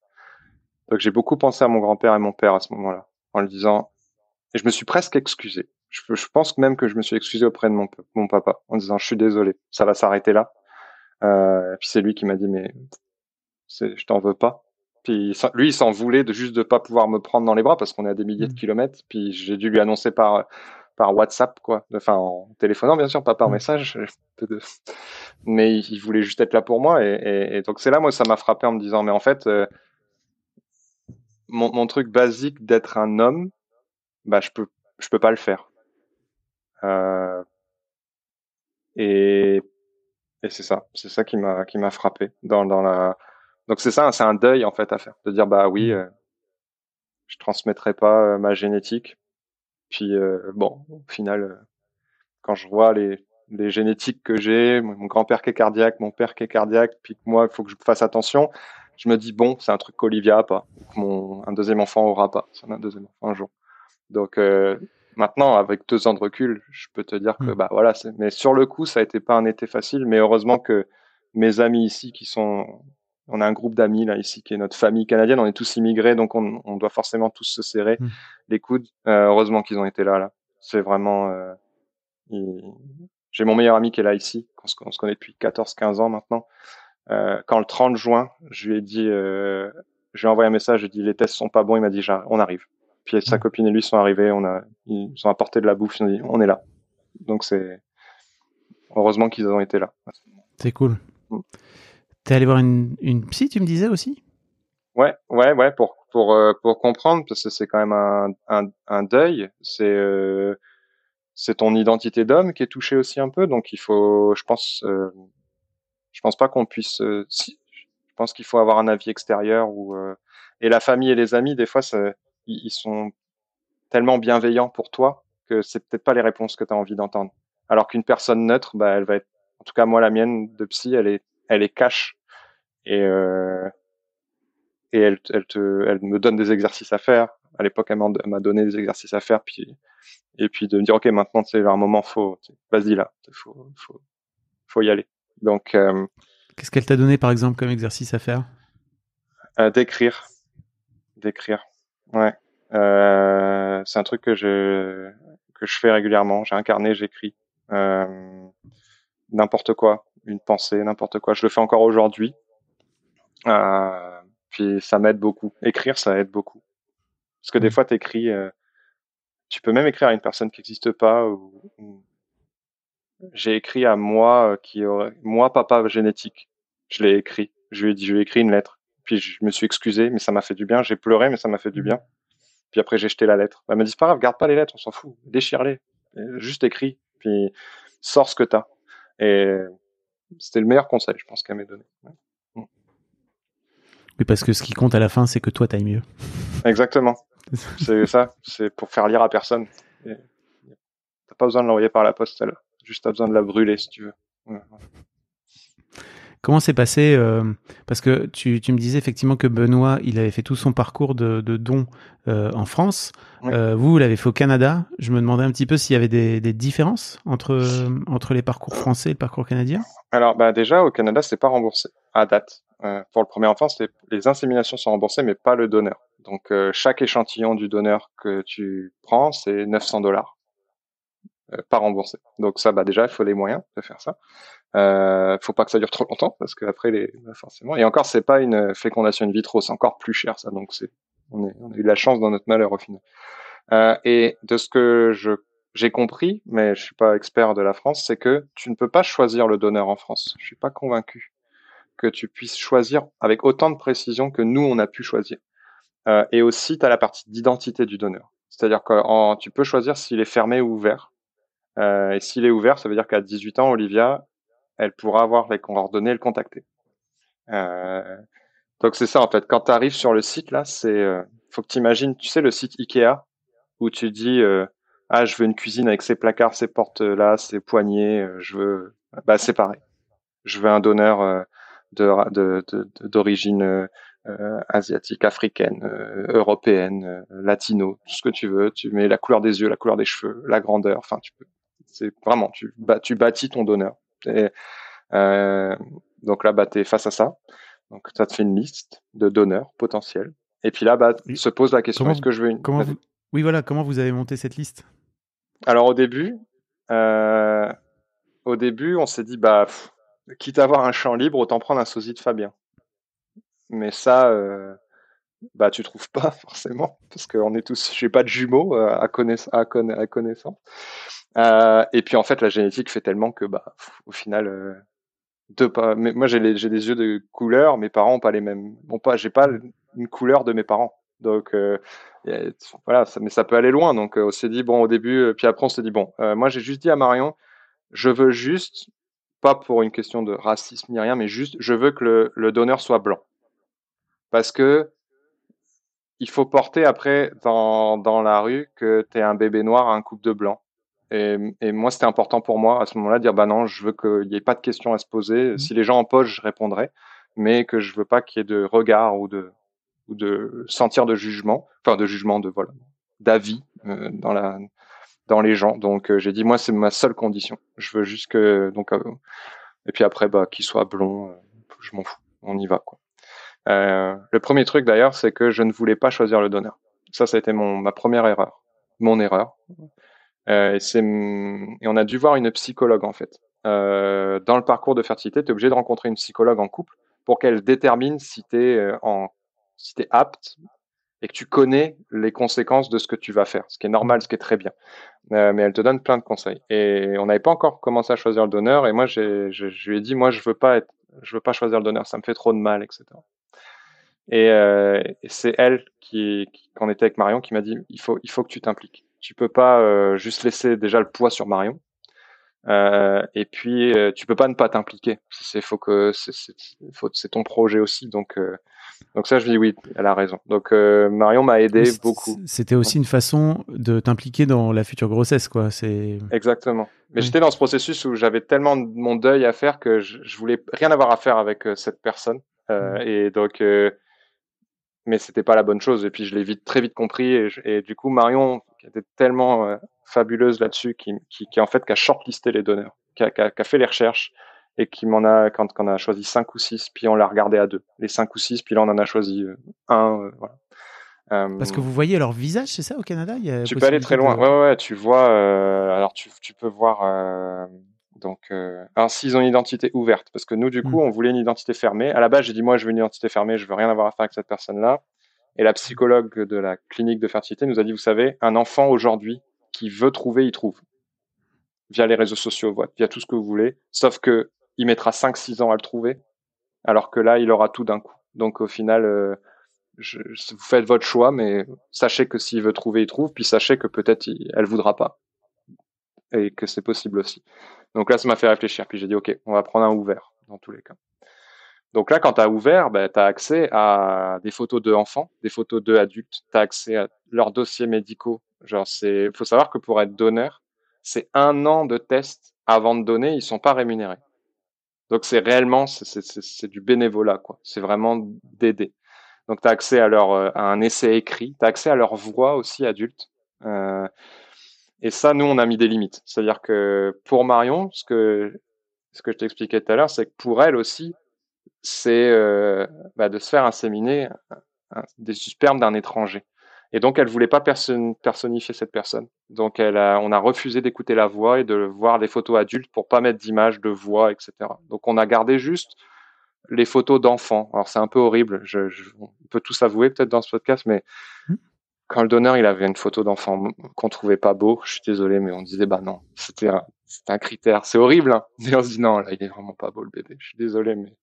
Donc j'ai beaucoup pensé à mon grand-père et mon père à ce moment-là, en le disant. Et je me suis presque excusé. Je, pense même que je me suis excusé auprès de mon, mon papa, en disant je suis désolé, ça va s'arrêter là. Euh, et puis c'est lui qui m'a dit mais je t'en veux pas. Puis lui, il s'en voulait de juste de pas pouvoir me prendre dans les bras parce qu'on est à des milliers de mmh. kilomètres. Puis j'ai dû lui annoncer par par WhatsApp, quoi. Enfin, en téléphonant, bien sûr, pas par mmh. message. Mais il voulait juste être là pour moi. Et, donc c'est là, moi, ça m'a frappé en me disant, mais en fait, euh, mon, truc basique d'être un homme, bah, je peux, je peux pas le faire. Euh, et et c'est ça, c'est ça qui m'a qui m'a frappé dans dans la donc c'est ça, c'est un deuil en fait à faire, de dire bah oui, mmh. euh, je transmettrai pas euh, ma génétique. Puis euh, bon, au final, euh, quand je vois les les génétiques que j'ai, mon grand-père qui est cardiaque, mon père qui est cardiaque, puis que moi il faut que je fasse attention, je me dis bon, c'est un truc qu'Olivia a pas, que mon un deuxième enfant aura pas, c'est un deuxième enfant un jour. Donc maintenant, avec deux ans de recul, je peux te dire que mmh. bah voilà. Mais sur le coup, ça a été pas un été facile. Mais heureusement que mes amis ici, qui sont, on a un groupe d'amis là ici qui est notre famille canadienne. On est tous immigrés, donc on, on doit forcément tous se serrer mmh. les coudes. Euh, heureusement qu'ils ont été là là. C'est vraiment. Euh, J'ai mon meilleur ami qui est là ici. On se, on se connaît depuis 14-15 ans maintenant. Euh, quand le 30 juin, je lui ai dit, je lui ai envoyé un message, je lui ai dit les tests sont pas bons. Il m'a dit on arrive. Puis sa mm. copine et lui sont arrivés, on a, ils ont apporté de la bouffe, ils ont dit, on est là. Donc c'est heureusement qu'ils ont été là. C'est cool. Mm. T'es allé voir une, psy, tu me disais aussi? Ouais, ouais, ouais, pour pour euh, pour comprendre parce que c'est quand même un un, deuil. C'est euh, c'est ton identité d'homme qui est touchée aussi un peu, donc il faut, je pense, euh, je pense pas qu'on puisse. je pense qu'il faut avoir un avis extérieur ou et la famille et les amis, des fois, ils sont tellement bienveillants pour toi que c'est peut-être pas les réponses que tu as envie d'entendre. Alors qu'une personne neutre, bah, elle va être, en tout cas moi la mienne de psy, elle est, elle est cash et euh, et elle, elle te, elle me donne des exercices à faire. À l'époque, elle m'a donné des exercices à faire, puis et puis de me dire ok maintenant c'est un moment faut, vas-y là, faut, faut, faut y aller. Donc euh, qu'est-ce qu'elle t'a donné par exemple comme exercice à faire? Euh, D'écrire, d'écrire. Ouais. Euh, c'est un truc que je que je fais régulièrement. J'ai un carnet, j'écris n'importe quoi, une pensée, n'importe quoi. Je le fais encore aujourd'hui. Euh, puis ça m'aide beaucoup. Écrire, ça aide beaucoup. Parce que des mmh. fois, t'écris, euh, tu peux même écrire à une personne qui n'existe pas. Ou, J'ai écrit à moi euh, qui aurait, moi papa génétique. Je l'ai écrit. Je lui ai dit, je lui ai écrit une lettre. Puis je me suis excusé, mais ça m'a fait du bien. J'ai pleuré, mais ça m'a fait du mmh. bien. Puis après, j'ai jeté la lettre. Elle m'a dit, c'est pas grave, garde pas les lettres, on s'en fout. Déchire-les. Juste écris. Puis sors ce que t'as. Et c'était le meilleur conseil, je pense, qu'elle m'a donné. Oui, parce que ce qui compte à la fin, c'est que toi, t'ailles mieux. Exactement. c'est ça. C'est pour faire lire à personne. T'as pas besoin de l'envoyer par la poste, celle Juste t'as besoin de la brûler, si tu veux. Comment s'est passé euh, Parce que tu, tu, me disais effectivement que Benoît, il avait fait tout son parcours de, de dons euh, en France. Euh, vous, vous l'avez fait au Canada. Je me demandais un petit peu s'il y avait des, des différences entre, entre les parcours français et le parcours canadien. Alors, bah, déjà, au Canada, c'est pas remboursé à date. Pour le premier enfant, les inséminations sont remboursées, mais pas le donneur. Donc, chaque échantillon du donneur que tu prends, c'est 900 dollars. pas remboursé. Donc ça, bah déjà, il faut les moyens de faire ça. Euh, faut pas que ça dure trop longtemps parce qu'après les bah, forcément et encore c'est pas une fécondation in vitro c'est encore plus cher ça donc c'est on, est, on a eu de la chance dans notre malheur au final euh, et de ce que je j'ai compris mais je suis pas expert de la France c'est que tu ne peux pas choisir le donneur en France je suis pas convaincu que tu puisses choisir avec autant de précision que nous on a pu choisir euh, et aussi tu as la partie d'identité du donneur c'est-à-dire que tu peux choisir s'il est fermé ou ouvert euh, et s'il est ouvert, ça veut dire qu'à 18 ans, Olivia, elle pourra avoir les coordonnées et le contacter. Euh, donc c'est ça en fait. Quand tu arrives sur le site là, c'est faut que tu imagines, tu sais le site Ikea où tu dis ah je veux une cuisine avec ses placards, ses portes là, ses poignées, je veux bah c'est pareil. Je veux un donneur euh, de d'origine asiatique, africaine, européenne, latino, tout ce que tu veux. Tu mets la couleur des yeux, la couleur des cheveux, la grandeur. Enfin, tu peux. C'est vraiment tu, tu bâtis ton donneur. Et, euh, Donc là, bah, tu es face à ça. Donc ça te fait une liste de donneurs potentiels. Et puis là, bah, se pose la question, est-ce que je veux une... Comment Oui, voilà, comment vous avez monté cette liste? Alors au début, euh, au début, on s'est dit, bah, quitte à avoir un champ libre, autant prendre un sosie de Fabien. Mais ça, euh, bah, tu trouves pas forcément, parce qu'on est tous, j'ai pas de jumeaux euh, à, à, connaissance. Euh, et puis en fait, la génétique fait tellement que, bah, au final, deux pas. Mais moi, j'ai des yeux de couleur, mes parents ont pas les mêmes. Bon, pas, j'ai pas une couleur de mes parents. Donc voilà, mais ça peut aller loin. Donc on s'est dit bon au début, puis après on s'est dit bon, moi j'ai juste dit à Marion, je veux juste, pas pour une question de racisme ni rien, mais juste, je veux que le, donneur soit blanc. Parce que il faut porter après dans, dans la rue que tu es un bébé noir à un couple de blanc. Et, et moi, c'était important pour moi à ce moment-là de dire bah non, je veux qu'il n'y ait pas de questions à se poser. Mmh. Si les gens en posent, je répondrai, mais que je veux pas qu'il y ait de regard ou de ou de sentir de jugement, enfin de jugement de voilà d'avis euh, dans la les gens. Donc euh, j'ai dit moi c'est ma seule condition. Je veux juste que donc euh, et puis après bah qu'il soit blond, euh, je m'en fous. On y va quoi. le premier truc d'ailleurs c'est que je ne voulais pas choisir le donneur. Ça ça a été mon ma première erreur, mon erreur. et c'est et on a dû voir une psychologue en fait. dans le parcours de fertilité, tu es obligé de rencontrer une psychologue en couple pour qu'elle détermine si tu es en si es apte et que tu connais les conséquences de ce que tu vas faire, ce qui est normal, ce qui est très bien. Euh, mais elle te donne plein de conseils. Et on n'avait pas encore commencé à choisir le donneur. Et moi, je, lui ai dit, moi, je veux pas je veux pas choisir le donneur, ça me fait trop de mal, etc. Et, euh, et c'est elle qui, quand on était avec Marion, qui m'a dit, il faut, il faut que tu t'impliques. Tu peux pas euh, juste laisser déjà le poids sur Marion. Euh, et puis, euh, tu peux pas ne pas t'impliquer. C'est faut que c'est ton projet aussi. Donc, euh, donc ça, je dis oui, elle a raison. Donc euh, Marion m'a aidé beaucoup. C'était aussi une façon de t'impliquer dans la future grossesse, quoi. C'est exactement. Mais j'étais dans ce processus où j'avais tellement mon deuil à faire que je, je voulais rien avoir à faire avec euh, cette personne. Euh, mm. Et donc, euh, mais c'était pas la bonne chose. Et puis je l'ai vite, très vite compris. Et, et, du coup, Marion, qui était tellement euh, fabuleuse là-dessus, qui, qui, qui, en fait qui a shortlisté les donneurs, qui a, qui a, qui a fait les recherches et qui m'en a quand, on a choisi cinq ou six, puis on l'a regardé à deux, les cinq ou six, puis là on en a choisi euh, un, euh, voilà. Euh, Parce que vous voyez leur visage, c'est ça au Canada? Tu peux aller très loin. Ouais, ouais, tu vois. alors tu, tu peux voir. donc, alors s'ils ont une identité ouverte, parce que nous du coup, hmm. on voulait une identité fermée. À la base, j'ai dit moi, je veux une identité fermée, je veux rien avoir à faire avec cette personne-là. Et la psychologue de la clinique de fertilité nous a dit, vous savez, un enfant aujourd'hui qui veut trouver, il trouve via les réseaux sociaux, via tout ce que vous voulez. Sauf que il mettra 5-6 ans à le trouver, alors que là, il aura tout d'un coup. Donc au final, euh, vous faites votre choix, mais sachez que s'il veut trouver, il trouve, puis sachez que peut-être elle voudra pas, et que c'est possible aussi. Donc là, ça m'a fait réfléchir, puis j'ai dit, ok, on va prendre un ouvert, dans tous les cas. Donc là, quand tu as ouvert, ben, tu as accès à des photos d'enfants, des photos d'adultes, tu as accès à leurs dossiers médicaux. Genre, c'est, faut savoir que pour être donneur, c'est un an de test avant de donner, ils sont pas rémunérés. Donc c'est réellement c'est du bénévolat quoi. C'est vraiment d'aider. Donc tu as accès à leur euh, à un essai écrit, tu as accès à leur voix aussi adulte. Euh, et ça nous on a mis des limites. C'est-à-dire que pour Marion, ce que ce que je t'expliquais tout à l'heure, c'est que pour elle aussi c'est euh, bah, de se faire inséminer des spermes d'un étranger. Et donc, elle voulait pas personnifier cette personne. Donc, elle a, on a refusé d'écouter la voix et de voir les photos adultes pour pas mettre d'image, de voix, etc. Donc, on a gardé juste les photos d'enfants. Alors, c'est un peu horrible. Je, je, on peut tous avouer peut-être dans ce podcast, mais mmh. quand le donneur il avait une photo d'enfant qu'on trouvait pas beau, je suis désolé, mais on disait bah non, c'était un, un critère. C'est horrible, hein mais on se dit non, là, il est vraiment pas beau le bébé. Je suis désolé, mais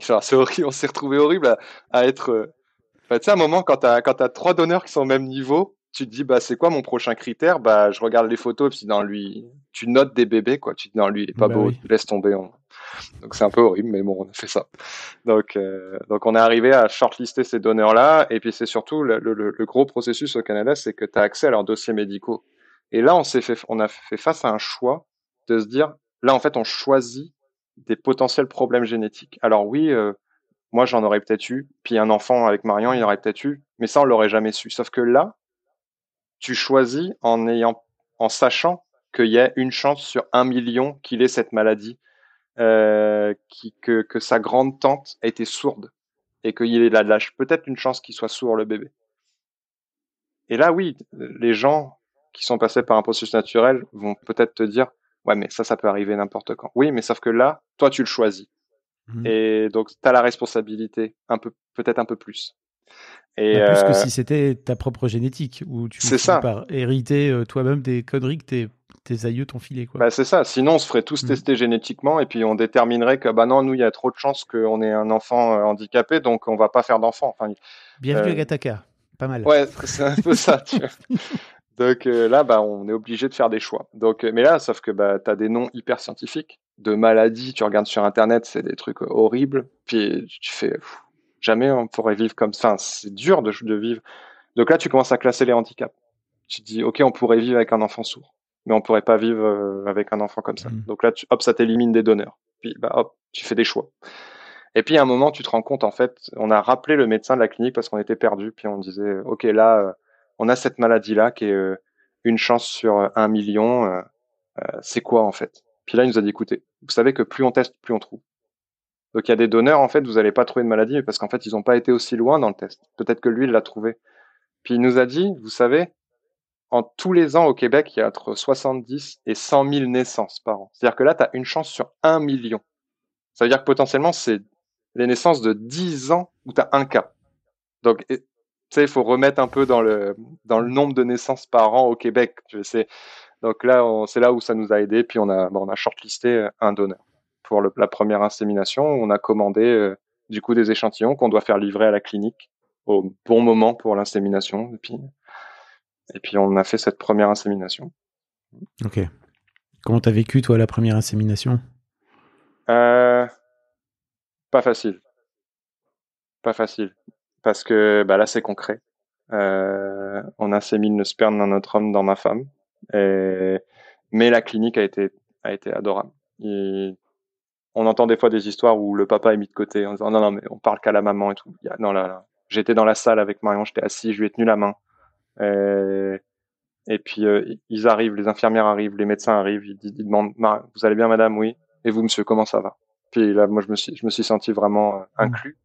c'est horrible. On s'est retrouvé horrible à, à être bah, tu sais, à un moment, quand tu as, quand as trois donneurs qui sont au même niveau, tu te dis, bah, c'est quoi mon prochain critère? Bah, je regarde les photos, et puis dans lui, tu notes des bébés, quoi. Tu te dis, non, lui, il est pas bah beau, laisse tomber. Donc, c'est un peu horrible, mais bon, on a fait ça. Donc, euh, donc on est arrivé à shortlister ces donneurs-là, et puis c'est surtout le, le, le, gros processus au Canada, c'est que tu as accès à leurs dossiers médicaux. Et là, on s'est fait, on a fait face à un choix de se dire, là, en fait, on choisit des potentiels problèmes génétiques. Alors oui, euh, moi, j'en aurais peut-être eu. Puis un enfant avec Marion, il aurait peut-être eu. Mais ça, on l'aurait jamais su. Sauf que là, tu choisis en ayant, en sachant qu'il y a une chance sur un million qu'il ait cette maladie euh, que, que sa grande tante a été sourde et qu'il est là. Peut-être une chance qu'il soit sourd, le bébé. Et là, oui, les gens qui sont passés par un processus naturel vont peut-être te dire, ouais, mais ça, ça peut arriver n'importe quand. Oui, mais sauf que là, toi, tu le choisis. Mhm. Et donc, tu as la responsabilité, un peu, peut-être un peu plus. Et, Bah, plus que euh, si c'était ta propre génétique, où tu c'est ça. par hériter euh, toi-même des conneries que tes, tes aïeux t'ont filé. Quoi. Bah, c'est ça. Sinon, on se ferait tous Mm. tester génétiquement et puis on déterminerait que bah non, nous, il y a trop de chances qu'on ait un enfant euh, handicapé, donc on va pas faire d'enfant. Enfin, Bienvenue à Gataka. Pas mal. ouais, c'est un peu ça. Tu vois. Donc euh, là, bah, on est obligé de faire des choix. Donc, euh, mais là, sauf que bah, tu as des noms hyper scientifiques de maladies. Tu regardes sur Internet, c'est des trucs horribles. Puis tu fais pff, jamais on pourrait vivre comme ça. Enfin, c'est dur de, de vivre. Donc là, tu commences à classer les handicaps. Tu te dis, ok, on pourrait vivre avec un enfant sourd, mais on pourrait pas vivre euh, avec un enfant comme ça. Mm. Donc là, tu, hop, ça t'élimine des donneurs. Puis bah hop, tu fais des choix. Et puis à un moment, tu te rends compte, en fait, on a rappelé le médecin de la clinique parce qu'on était perdu. Puis on disait, ok, là, euh, on a cette maladie-là qui est euh, une chance sur euh, un million. euh, c'est quoi en fait? Puis là, il nous a dit, écoutez, vous savez que plus on teste, plus on trouve. Donc il y a des donneurs, en fait, vous n'allez pas trouver de maladie, parce qu'en fait, ils n'ont pas été aussi loin dans le test. Peut-être que lui, il l'a trouvé. Puis il nous a dit, vous savez, en tous les ans au Québec, il y a entre 70 et 100 000 naissances par an. C'est-à-dire que là, tu as une chance sur un million. Ça veut dire que potentiellement, c'est les naissances de 10 ans où tu as un cas. Donc, sais, il faut remettre un peu dans le, dans le nombre de naissances par an au Québec. Tu sais. Donc là, c'est là où ça nous a aidé. Puis on a, bon, on a shortlisté euh, un donneur pour le- la première insémination. On a commandé euh, du coup des échantillons qu'on doit faire livrer à la clinique au bon moment pour l'insémination. Et puis, et puis on a fait cette première insémination. Ok. Comment t'as vécu, toi, la première insémination? Euh, pas facile. Pas facile. Parce que bah là, c'est concret. Euh, on insémine le sperme d'un autre homme dans ma femme. Et... Mais la clinique a été, a été adorable. On entend des fois des histoires où le papa est mis de côté en disant non, non, mais on parle qu'à la maman et tout. Non, là, là. J'étais dans la salle avec Marion, j'étais assis, je lui ai tenu la main. Et, et puis, euh, ils arrivent, les infirmières arrivent, les médecins arrivent, ils, ils demandent Vous allez bien, madame? Oui. Et vous, monsieur, comment ça va? Puis là, moi, je me suis, je me suis senti vraiment euh, inclus.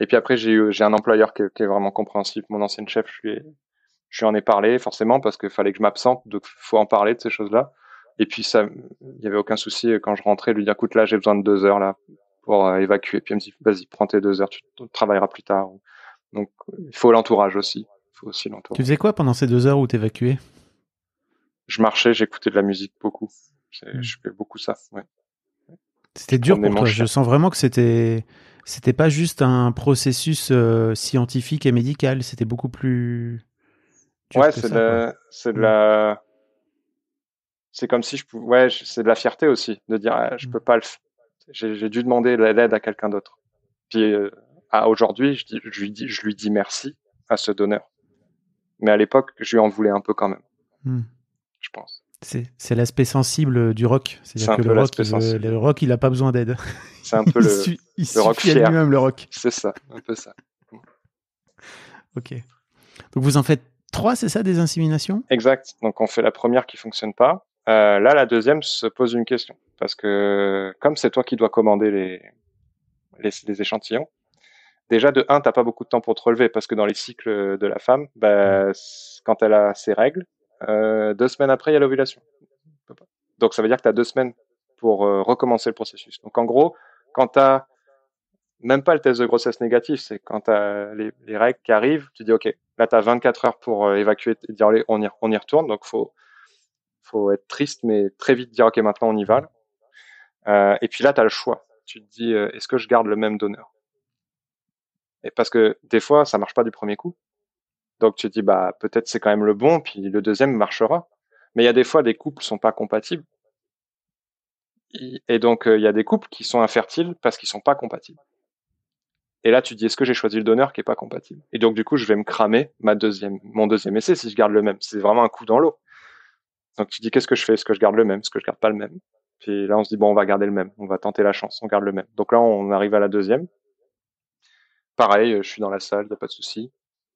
Et puis après, j'ai eu, j'ai un employeur qui, est- qui est vraiment compréhensif. Mon ancienne chef, je lui ai, je lui en ai parlé forcément parce qu'il fallait que je m'absente, donc faut en parler de ces choses-là. Et puis ça, il y avait aucun souci quand je rentrais, lui dire écoute là, j'ai besoin de deux heures là pour euh, évacuer. Puis il me dit vas-y, prends tes deux heures, tu travailleras plus tard. Donc il faut l'entourage aussi. Il faut aussi l'entourage. Tu faisais quoi pendant ces deux heures où t'évacuais? Je marchais, j'écoutais de la musique beaucoup. C'est- Mm. Je fais beaucoup ça. Ouais. C'était dur pour toi. chien. Je sens vraiment que c'était c'était pas juste un processus euh, scientifique et médical. C'était beaucoup plus. Ouais, c'est de, de Mm. la, c'est comme si je pouvais, ouais, c'est de la fierté aussi de dire, ah, je Mm. peux pas le, j'ai dû demander l'aide à quelqu'un d'autre. Puis euh, aujourd'hui, je, lui dis, je lui dis merci à ce donneur. Mais à l'époque, je lui en voulais un peu quand même, Hmm. je pense. C'est l'aspect sensible du rock. C'est C'est-à-dire un que peu le rock, il, le rock, il a pas besoin d'aide. C'est un peu il le, su- il le rock fier. lui-même le rock. c'est ça, un peu ça. Ok. Donc vous en faites trois, c'est ça, des inséminations? Exact. Donc on fait la première qui fonctionne pas. Euh, là, la deuxième se pose une question parce que comme c'est toi qui dois commander les les, les échantillons, déjà de un, t'as pas beaucoup de temps pour te relever parce que dans les cycles de la femme, bah, quand elle a ses règles, euh, deux semaines après il y a l'ovulation. Donc ça veut dire que tu as deux semaines pour euh, recommencer le processus. Donc en gros, quand tu même pas le test de grossesse négatif, c'est quand tu as les, les règles qui arrivent, tu dis OK, là tu as 24 heures pour euh, évacuer et dire on y, retourne. Donc faut faut être triste mais très vite dire OK, maintenant on y va. et puis là tu as le choix. Tu te dis est-ce que je garde le même donneur? Et parce que des fois ça marche pas du premier coup. Donc tu te dis bah peut-être c'est quand même le bon puis le deuxième marchera. Mais il y a des fois des couples sont pas compatibles. Et donc, euh, il y a des couples qui sont infertiles parce qu'ils sont pas compatibles. Et là, tu dis, est-ce que j'ai choisi le donneur qui est pas compatible? Et donc, du coup, je vais me cramer mon deuxième essai si je garde le même. C'est vraiment un coup dans l'eau. Donc, tu dis, qu'est-ce que je fais? Est-ce que je garde le même? Est-ce que je garde pas le même? Puis là, on se dit, bon, on va garder le même. On va tenter la chance. On garde le même. Donc là, on arrive à la deuxième. Pareil, euh, je suis dans la salle, il n'y a pas de souci.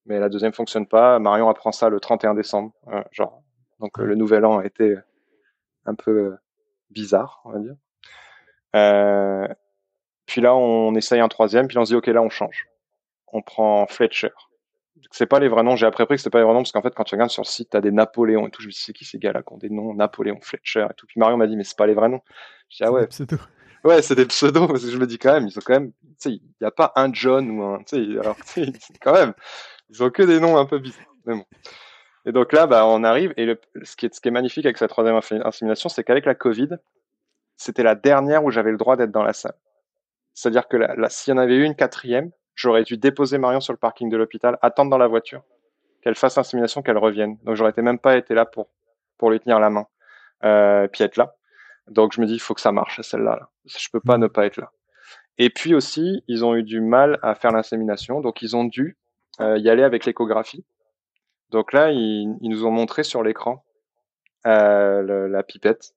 Mais la deuxième fonctionne pas. Marion apprend ça le 31 décembre. euh, genre, donc euh, le nouvel an a été un peu euh, bizarre, on va dire. Euh, puis là, on essaye un troisième, puis on se dit, OK, là, on change. On prend Fletcher. C'est pas les vrais noms, j'ai appris après que c'était pas les vrais noms, parce qu'en fait, quand tu regardes sur le site, t'as des Napoléons et tout, je me dis, c'est qui ces gars-là qui ont des noms, Napoléon, Fletcher et tout? Puis Marion m'a dit, mais c'est pas les vrais noms. Je dis, ah ouais. Ouais, c'est des pseudos, parce que je me dis quand même, ils ont quand même, tu sais, il n'y a pas un John ou un, tu sais, alors, quand même, ils ont que des noms un peu bizarres. Mais bon. Et donc là, bah, on arrive, et le, ce, qui est, ce qui est magnifique avec cette troisième insémination, c'est qu'avec la Covid, c'était la dernière où j'avais le droit d'être dans la salle. C'est-à-dire que là, s'il y en avait eu une quatrième, j'aurais dû déposer Marion sur le parking de l'hôpital, attendre dans la voiture, qu'elle fasse l'insémination, qu'elle revienne. Donc j'aurais même pas été là pour, pour lui tenir la main, euh, puis être là. Donc je me dis, il faut que ça marche, celle-là. Là. Je peux pas mmh. ne pas être là. Et puis aussi, ils ont eu du mal à faire l'insémination, donc ils ont dû y aller avec l'échographie. Donc là, ils, nous ont montré sur l'écran euh, la pipette.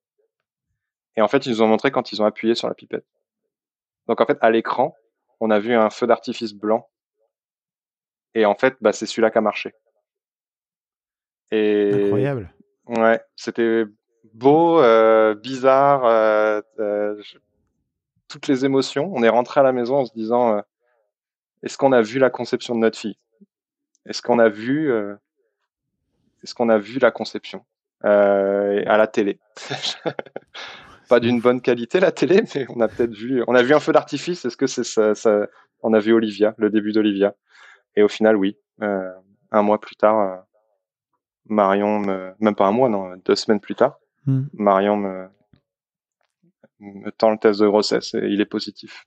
Et en fait, ils nous ont montré quand ils ont appuyé sur la pipette. Donc en fait, à l'écran, on a vu un feu d'artifice blanc. Et en fait, bah, c'est celui-là qui a marché. Et Incroyable. Ouais, c'était beau, euh, bizarre, euh, euh, toutes les émotions. On est rentré à la maison en se disant, euh, est-ce qu'on a vu la conception de notre fille? Est-ce qu'on a vu est-ce qu'on a vu la conception euh, à la télé? Pas d'une bonne qualité la télé, mais on a peut-être vu. On a vu un feu d'artifice. Est-ce que c'est ça, ça, On a vu Olivia, le début d'Olivia, et au final, oui. Euh, un mois plus tard, euh, Marion, me, même pas un mois, non, deux semaines plus tard, hmm. Marion me, me tend le test de grossesse et il est positif.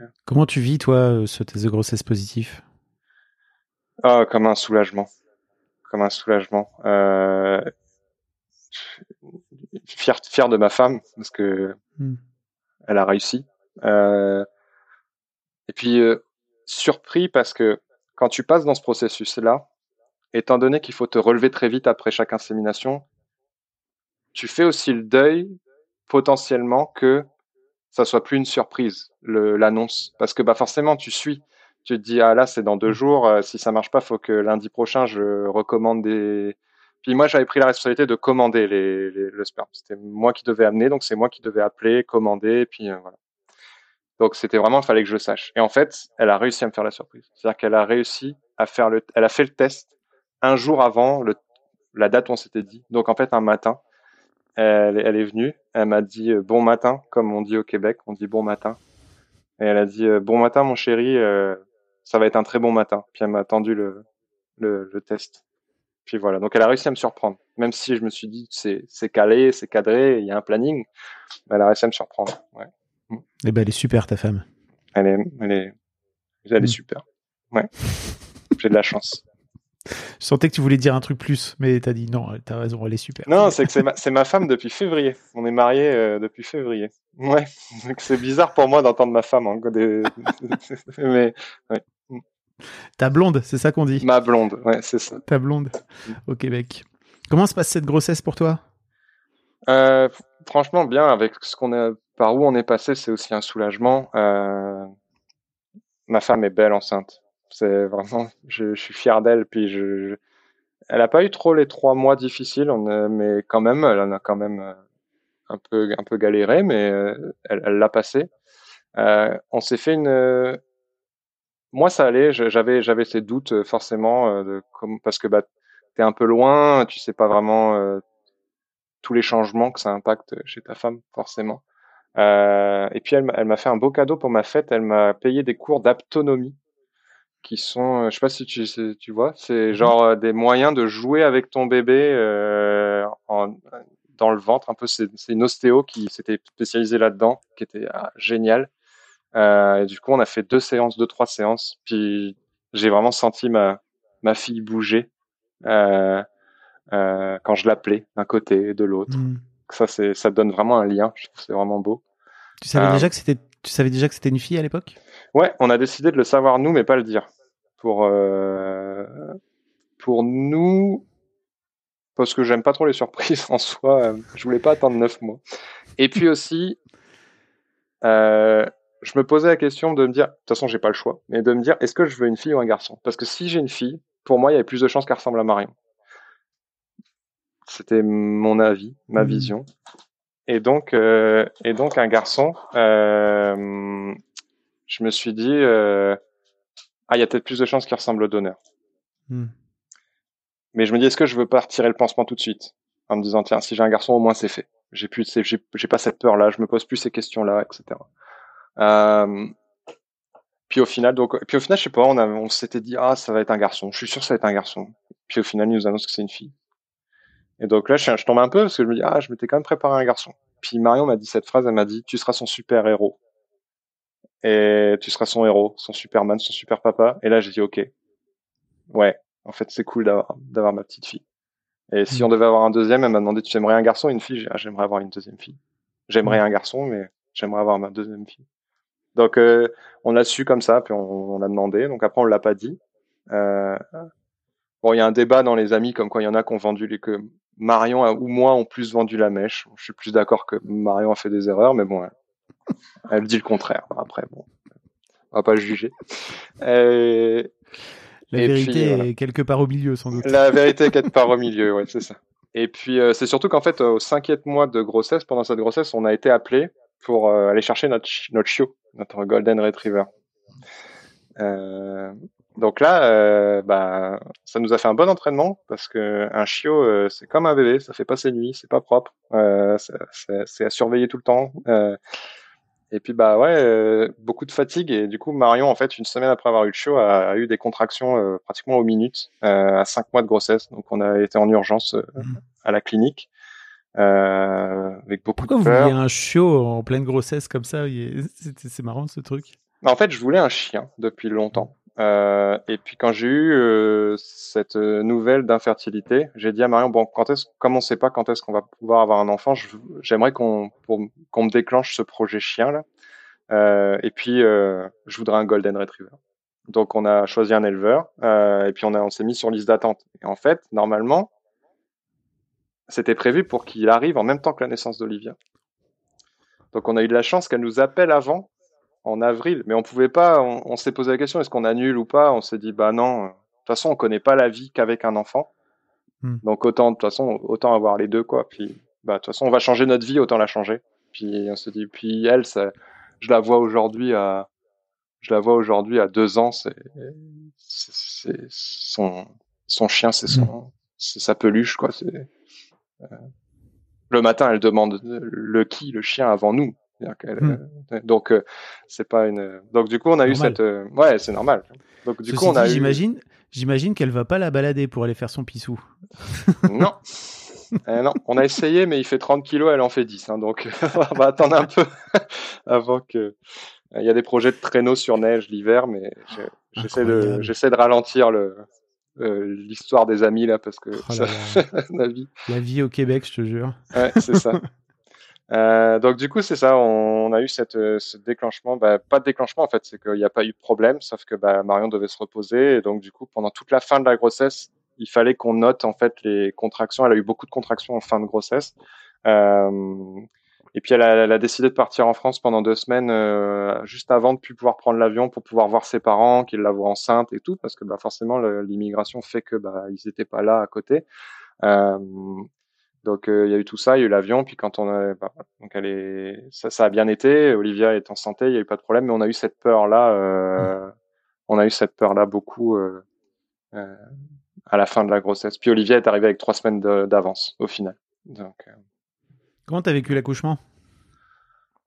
Euh, Comment tu vis toi ce test de grossesse positif? Ah, comme un soulagement comme un soulagement. Euh, fier, fier de ma femme parce que hmm. elle a réussi. Euh, et puis euh, surpris parce que quand tu passes dans ce processus-là, étant donné qu'il faut te relever très vite après chaque insémination, tu fais aussi le deuil potentiellement que ça soit plus une surprise l'annonce parce que bah forcément tu suis tu te dis ah là c'est dans deux mmh. jours euh, si ça marche pas faut que lundi prochain je recommande des puis moi j'avais pris la responsabilité de commander les, le sperme. C'était moi qui devais amener donc c'est moi qui devais appeler commander puis euh, voilà. Donc c'était vraiment il fallait que je sache. Et en fait elle a réussi à me faire la surprise. C'est à dire qu'elle a réussi à faire le elle a fait le test un jour avant le la date où on s'était dit. Donc en fait un matin elle, elle est venue elle m'a dit euh, bon matin comme on dit au Québec on dit bon matin. Et elle a dit bon matin mon chéri ça va être un très bon matin. Puis elle m'a attendu le, le, le, test. Puis voilà. Donc elle a réussi à me surprendre. Même si je me suis dit c'est c'est calé, c'est cadré, il y a un planning, elle a réussi à me surprendre. Ouais. Eh ben elle est super ta femme. Elle est elle est elle est mm. super. Ouais. J'ai de la chance. Je sentais que tu voulais dire un truc plus, mais t'as dit non, t'as raison, elle est super. Non, c'est que c'est ma, ma, femme depuis février. On est mariés euh, depuis février. Ouais, c'est bizarre pour moi d'entendre ma femme. Hein, des... mais ouais. Ta blonde, c'est ça qu'on dit? Ma blonde, ouais, c'est ça. Ta blonde mm. au Québec. Comment se passe cette grossesse pour toi? Euh, Franchement, bien. Avec ce qu'on a, par où on est passé, c'est aussi un soulagement. Euh, ma femme est belle enceinte. C'est vraiment, je, suis fier d'elle. Puis elle a pas eu trop les trois mois difficiles, mais quand même, elle en a quand même euh, un peu, un peu galéré, mais elle l'a passé. on s'est fait une moi, ça allait. J'avais, j'avais ces doutes euh, forcément, euh, parce que bah, t'es un peu loin, tu sais pas vraiment euh, tous les changements que ça impacte chez ta femme, forcément. Euh, et puis elle, elle m'a fait un beau cadeau pour ma fête. Elle m'a payé des cours d'autonomie, qui sont, je sais pas si tu, tu vois, c'est mmh genre des moyens de jouer avec ton bébé en, dans le ventre. Un peu, c'est une ostéo qui s'était spécialisée là-dedans, qui était ah, géniale. Euh, et du coup, on a fait deux séances, deux trois séances. Puis j'ai vraiment senti ma ma fille bouger euh, euh, quand je l'appelais d'un côté et de l'autre. Hmm. Ça, c'est ça donne vraiment un lien. Je trouve c'est vraiment beau. Tu savais euh, déjà que c'était tu savais déjà que c'était une fille à l'époque? Ouais, on a décidé de le savoir nous, mais pas le dire. Pour euh, pour nous, parce que j'aime pas trop les surprises en soi. je voulais pas attendre neuf mois. Et puis aussi, euh, je me posais la question de me dire, de toute façon, j'ai pas le choix, mais de me dire, est-ce que je veux une fille ou un garçon? Parce que si j'ai une fille, pour moi, il y avait plus de chances qu'elle ressemble à Marion. C'était mon avis, ma mmh. vision. Et donc, euh, et donc un garçon, euh, je me suis dit, euh, ah, il y a peut-être plus de chances qu'il ressemble au donneur. Hmm. Mais je me dis, est-ce que je veux pas retirer le pansement tout de suite En me disant, tiens, si j'ai un garçon, au moins c'est fait. J'ai plus, j'ai j'ai pas cette peur-là, je me pose plus ces questions-là, etc. Euh, puis au final, donc, puis au final, je sais pas, on, a, on s'était dit, ah, ça va être un garçon. Je suis sûr que ça va être un garçon. Puis au final, il nous annonce que c'est une fille. Et donc là, je, je tombe un peu parce que je me dis, ah, je m'étais quand même préparé un garçon. Puis Marion m'a dit cette phrase, elle m'a dit, tu seras son super héros. Et tu seras son héros, son Superman, son super papa. Et là, j'ai dit, ok. Ouais, en fait, c'est cool d'avoir, d'avoir ma petite fille. Et si Mm. on devait avoir un deuxième, elle m'a demandé, tu aimerais un garçon ou une fille? J'ai ah, j'aimerais avoir une deuxième fille. J'aimerais un garçon, mais j'aimerais avoir ma deuxième fille. Donc, euh, on l'a su comme ça, puis on, on a demandé. Donc après, on l'a pas dit. Euh, bon, il y a un débat dans les amis, comme quoi il y en a qui ont vendu les que Marion a- ou moi ont plus vendu la mèche. Je suis plus d'accord que Marion a fait des erreurs, mais bon, elle, elle dit le contraire. Après, bon, on va pas juger. Et La Et vérité puis, voilà. est quelque part au milieu, sans doute. la vérité est quelque part au milieu, ouais, c'est ça. Et puis, euh, c'est surtout qu'en fait, au cinquième mois de grossesse, pendant cette grossesse, on a été appelé pour euh, aller chercher notre, notre chiot, notre Golden Retriever. Donc là, euh, bah, ça nous a fait un bon entraînement parce que un chiot, euh, c'est comme un bébé, ça fait pas ses nuits, c'est pas propre, euh, c'est- à surveiller tout le temps. Et puis bah ouais, beaucoup de fatigue et du coup Marion en fait une semaine après avoir eu le chiot a, a eu des contractions pratiquement aux minutes à cinq mois de grossesse. Donc on a été en urgence Mhm. à la clinique avec beaucoup Pourquoi de vous peur. vouliez un chiot en pleine grossesse comme ça? C'est c'est marrant ce truc. En fait, je voulais un chien depuis longtemps. Euh, et puis quand j'ai eu euh, cette euh, nouvelle d'infertilité, j'ai dit à Marion bon, quand est-ce, comme on sait pas quand est-ce qu'on va pouvoir avoir un enfant, j'aimerais qu'on qu'on me déclenche ce projet chien là. Et puis je voudrais un golden retriever. Donc on a choisi un éleveur et puis on on s'est mis sur liste d'attente. Et en fait, normalement, c'était prévu pour qu'il arrive en même temps que la naissance d'Olivia. Donc on a eu de la chance qu'elle nous appelle avant en avril, mais on pouvait pas. On, on s'est posé la question est-ce qu'on annule ou pas? On s'est dit bah non. euh, De toute façon, on connaît pas la vie qu'avec un enfant. Hmm. Donc autant de toute façon autant avoir les deux quoi. Puis bah de toute façon on va changer notre vie, autant la changer. Puis on se dit puis elle, ça, je la vois aujourd'hui à je la vois aujourd'hui à deux ans. C'est c'est c'est son son chien, c'est son c'est sa peluche quoi. C'est euh, le matin, elle demande le qui, le chien avant nous. Hmm. euh, donc euh, c'est pas une. Donc du coup on a eu cette. euh, Ouais, c'est normal. Donc du Ceci coup on a dit, eu. j'imagine, j'imagine qu'elle va pas la balader pour aller faire son pissou. Non. Euh, non, on a essayé, mais il fait 30 kilos, elle en fait 10. hein, donc on va attendre un peu avant que. Il y a des projets de traîneau sur neige l'hiver, mais je- j'essaie de de ralentir le euh, l'histoire des amis là parce que Oh ça, là là. la vie. La vie au Québec, je te jure. Ouais, c'est ça. Euh, donc du coup, c'est ça. On, on a eu cette, euh, ce déclenchement. Bah, pas de déclenchement en fait, c'est qu'il n'y a pas eu de problème, sauf que bah, Marion devait se reposer et donc du coup, pendant toute la fin de la grossesse, il fallait qu'on note en fait les contractions. Elle a eu beaucoup de contractions en fin de grossesse. Euh, et puis elle a, elle a décidé de partir en France pendant deux semaines, euh, juste avant de plus pouvoir prendre l'avion pour pouvoir voir ses parents, qu'ils la voient enceinte et tout, parce que bah, forcément l'immigration fait que bah, ils n'étaient pas là à côté. Euh, donc euh, il y a eu tout ça, il y a eu l'avion, puis quand on a, bah, donc elle est, ça, ça a bien été. Olivia est en santé, il y a eu pas de problème, mais on a eu cette peur là, euh, on a eu cette peur là beaucoup euh, à la fin de la grossesse. Puis Olivia est arrivée avec trois semaines d'avance au final. Donc Comment t'as vécu l'accouchement?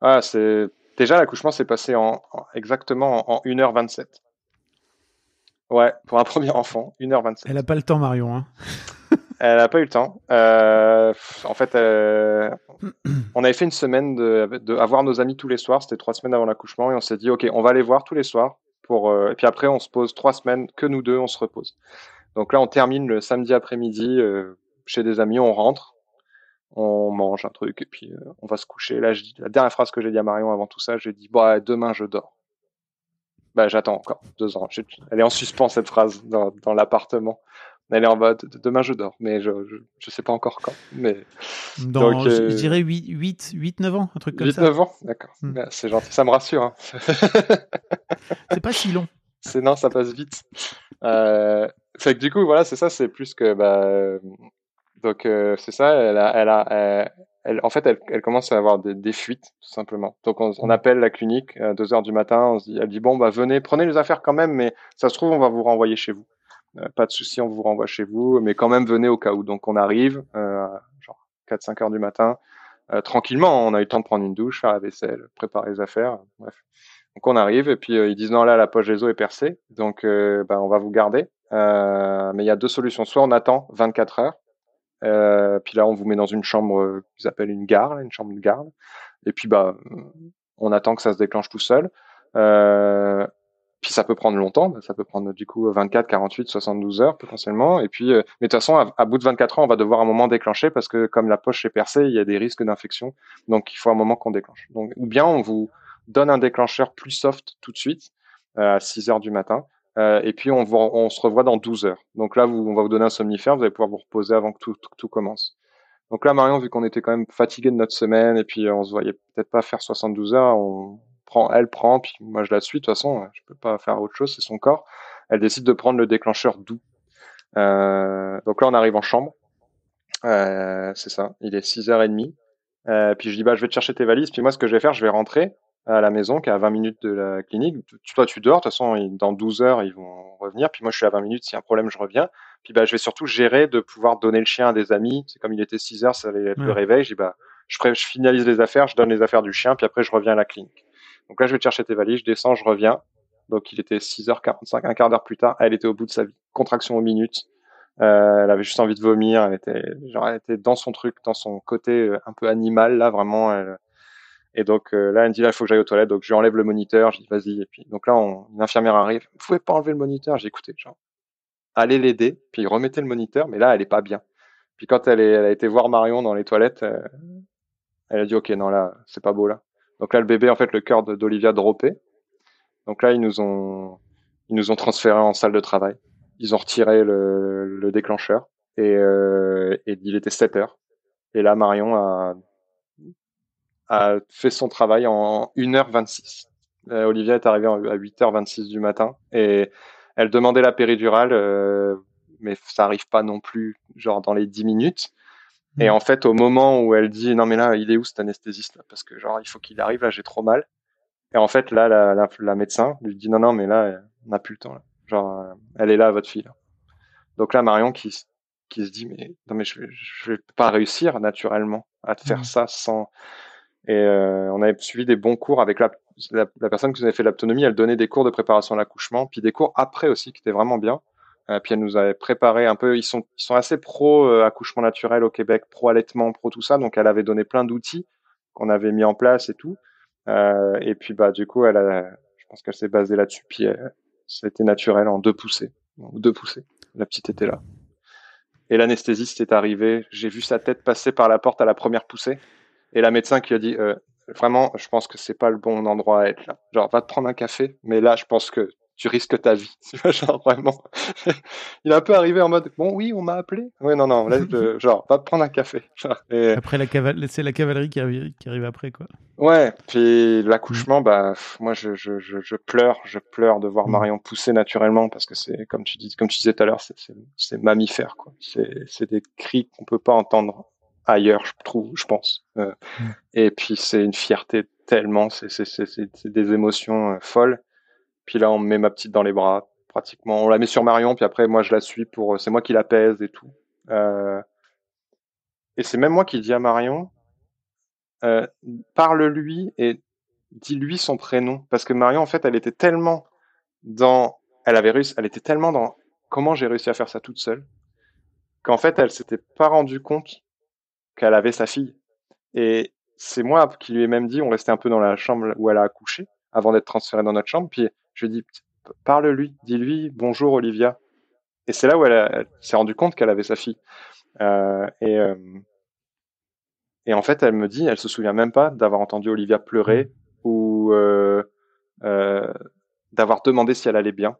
Ah, c'est déjà l'accouchement s'est passé en, en- exactement en, en 1h27. Ouais, pour un premier enfant, 1h27. Elle a pas le temps, Marion. Hein. Elle n'a pas eu le temps. Euh, en fait, euh, on avait fait une semaine de, de nos amis tous les soirs. C'était trois semaines avant l'accouchement et on s'est dit, ok, on va les voir tous les soirs. Euh, et puis après, on se pose trois semaines que nous deux, on se repose. Donc là, on termine le samedi après-midi chez des amis, on rentre, on mange un truc et puis on va se coucher. Là, la dernière phrase que j'ai dit à Marion avant tout ça, j'ai dit, bah demain je dors. Bah j'attends encore deux ans. Elle est en suspens cette phrase dans l'appartement. Elle est en mode demain je dors, mais je, je, je sais pas encore quand. Mais Dans, Donc, je- euh, je dirais 8, 8, 8, 9 ans, un truc comme 8 ça. 9 ans, d'accord. Hmm. Bah, C'est gentil, ça me rassure. hein. C'est pas si long. c'est non, ça passe vite. Euh, fait que du coup, voilà, c'est ça, c'est plus que bah, euh, donc euh, c'est ça. Elle a, elle a, elle, elle, en fait, elle, elle commence à avoir des, des fuites, tout simplement. Donc, on, on appelle la clinique à 2 heures du matin. On se dit, elle dit, bon, bah, venez, prenez les affaires quand même, mais ça se trouve, on va vous renvoyer chez vous. Euh, pas de souci, on vous renvoie chez vous, mais quand même, venez au cas où. Donc, on arrive, euh, genre 4-5 heures du matin, euh, tranquillement. On a eu le temps de prendre une douche, faire la vaisselle, préparer les affaires. Bref. Donc, on arrive, et puis, ils disent, non, là, la poche des os est percée. Donc, bah, on va vous garder. Mais il y a deux solutions. Soit on attend 24 heures, puis là, on vous met dans une chambre qu'ils appellent une garde, une chambre de garde. Et puis, bah, on attend que ça se déclenche tout seul. Puis ça peut prendre longtemps, ça peut prendre du coup 24, 48, 72 heures potentiellement. Et puis, euh, mais de toute façon, à, bout de 24 heures, on va devoir un moment déclencher parce que comme la poche est percée, il y a des risques d'infection. Donc, il faut un moment qu'on déclenche. Donc, ou bien on vous donne un déclencheur plus soft tout de suite euh, à 6 heures du matin. Euh, et puis on, se revoit dans 12 heures. Donc là, on va vous donner un somnifère, vous allez pouvoir vous reposer avant que tout, tout, tout commence. Donc là, Marion, vu qu'on était quand même fatigué de notre semaine et puis on se voyait peut-être pas faire 72 heures, on prend, elle prend, puis moi je la suis. De toute façon, je peux pas faire autre chose, c'est son corps. Elle décide de prendre le déclencheur doux. Euh, donc là, on arrive en chambre. Euh, c'est ça. Il est 6h30. Euh, puis je dis bah je vais te chercher tes valises. Puis moi, ce que je vais faire, je vais rentrer à la maison, qui est à 20 minutes de la clinique. Toi, tu dors. De toute façon, dans 12 heures, ils vont revenir. Puis moi, je suis à 20 minutes. S'il y a un problème, je reviens. Puis bah, je vais surtout gérer de pouvoir donner le chien à des amis. C'est comme il était 6 heures, ça allait être ouais. le réveil. Je dis bah, je, je finalise les affaires, je donne les affaires du chien, puis après, je reviens à la clinique. Donc là, je vais te chercher tes valises. Je descends, je reviens. Donc il était 6h45, un quart d'heure plus tard. Elle était au bout de sa vie. Contraction aux minutes. Euh, elle avait juste envie de vomir. Elle était, dans son truc, dans son côté euh, un peu animal là, vraiment. Et donc euh, là, elle me dit là, il faut que j'aille aux toilettes. Donc je lui enlève le moniteur. Je dis vas-y. Et puis donc là, une infirmière arrive. Vous pouvez pas enlever le moniteur? J'ai écouté, genre allez l'aider. Puis remettez le moniteur. Mais là, elle est pas bien. Puis quand elle, est, elle a été voir Marion dans les toilettes, elle a dit ok non là, c'est pas beau là. Donc là, le bébé, en fait, le cœur d'Olivia droppé. Donc là, ils nous ont ils nous ont transféré en salle de travail. Ils ont retiré le, le déclencheur et, euh, et il était 7 heures. Et là, Marion a a fait son travail en 1h26. Euh, Olivia est arrivée à 8h26 du matin et elle demandait la péridurale, euh, mais ça arrive pas non plus, genre dans les 10 minutes. Et en fait, au moment où elle dit non mais là, il est où cet anesthésiste? Là Parce que genre il faut qu'il arrive là, j'ai trop mal. Et en fait là, la, la, la, médecin lui dit non non mais là, on n'a plus le temps. Là. Genre, euh, elle est là, votre fille. Là. Donc là, Marion qui qui se dit mais non mais je vais, je vais pas réussir naturellement à te faire mmh. ça sans et euh, on avait suivi des bons cours avec la, la, la personne qui nous avait fait l'autonomie. Elle donnait des cours de préparation à l'accouchement, puis des cours après aussi qui étaient vraiment bien. Euh, puis elle nous avait préparé un peu. Ils sont, ils sont assez pro euh, accouchement naturel au Québec, pro allaitement, pro tout ça. Donc elle avait donné plein d'outils qu'on avait mis en place et tout. Euh, et puis bah du coup, elle a, je pense qu'elle s'est basée là-dessus. Puis été naturel en deux poussées, deux poussées. La petite était là. Et l'anesthésiste est arrivé. J'ai vu sa tête passer par la porte à la première poussée. Et la médecin qui a dit euh, vraiment, je pense que c'est pas le bon endroit à être là. Genre, va te prendre un café, mais là, je pense que tu risques ta vie. genre vraiment. il est un peu arrivé en mode bon, oui, on m'a appelé. Oui, non, non, là, je, genre, va prendre un café. Et... Après la cavalerie, c'est la cavalerie qui arrive, qui arrive après, quoi. Ouais. Puis l'accouchement, bah, moi, je, je, je, je, pleure, je pleure de voir Marion pousser naturellement parce que c'est comme tu dis, comme tu disais tout à l'heure, c'est mammifère, quoi. C'est des cris qu'on peut pas entendre ailleurs, je trouve, je pense. Euh, mm. Et puis c'est une fierté tellement, c'est des émotions euh, folles. Puis là, on met ma petite dans les bras, pratiquement. On la met sur Marion, puis après, moi, je la suis pour. C'est moi qui la pèse et tout. Euh, et c'est même moi qui dis à Marion, euh, parle-lui et dis-lui son prénom, parce que Marion, en fait, elle était tellement dans, elle avait réussi, elle était tellement dans comment j'ai réussi à faire ça toute seule, qu'en fait, elle s'était pas rendue compte qu'elle avait sa fille. Et c'est moi qui lui ai même dit, on restait un peu dans la chambre où elle a accouché avant d'être transférée dans notre chambre. Puis je lui ai dit, parle-lui, dis-lui bonjour Olivia. Et c'est là où elle, elle s'est rendue compte qu'elle avait sa fille. Euh, et, euh, et en fait, elle me dit, elle se souvient même pas d'avoir entendu Olivia pleurer ou euh, euh d'avoir demandé si elle allait bien.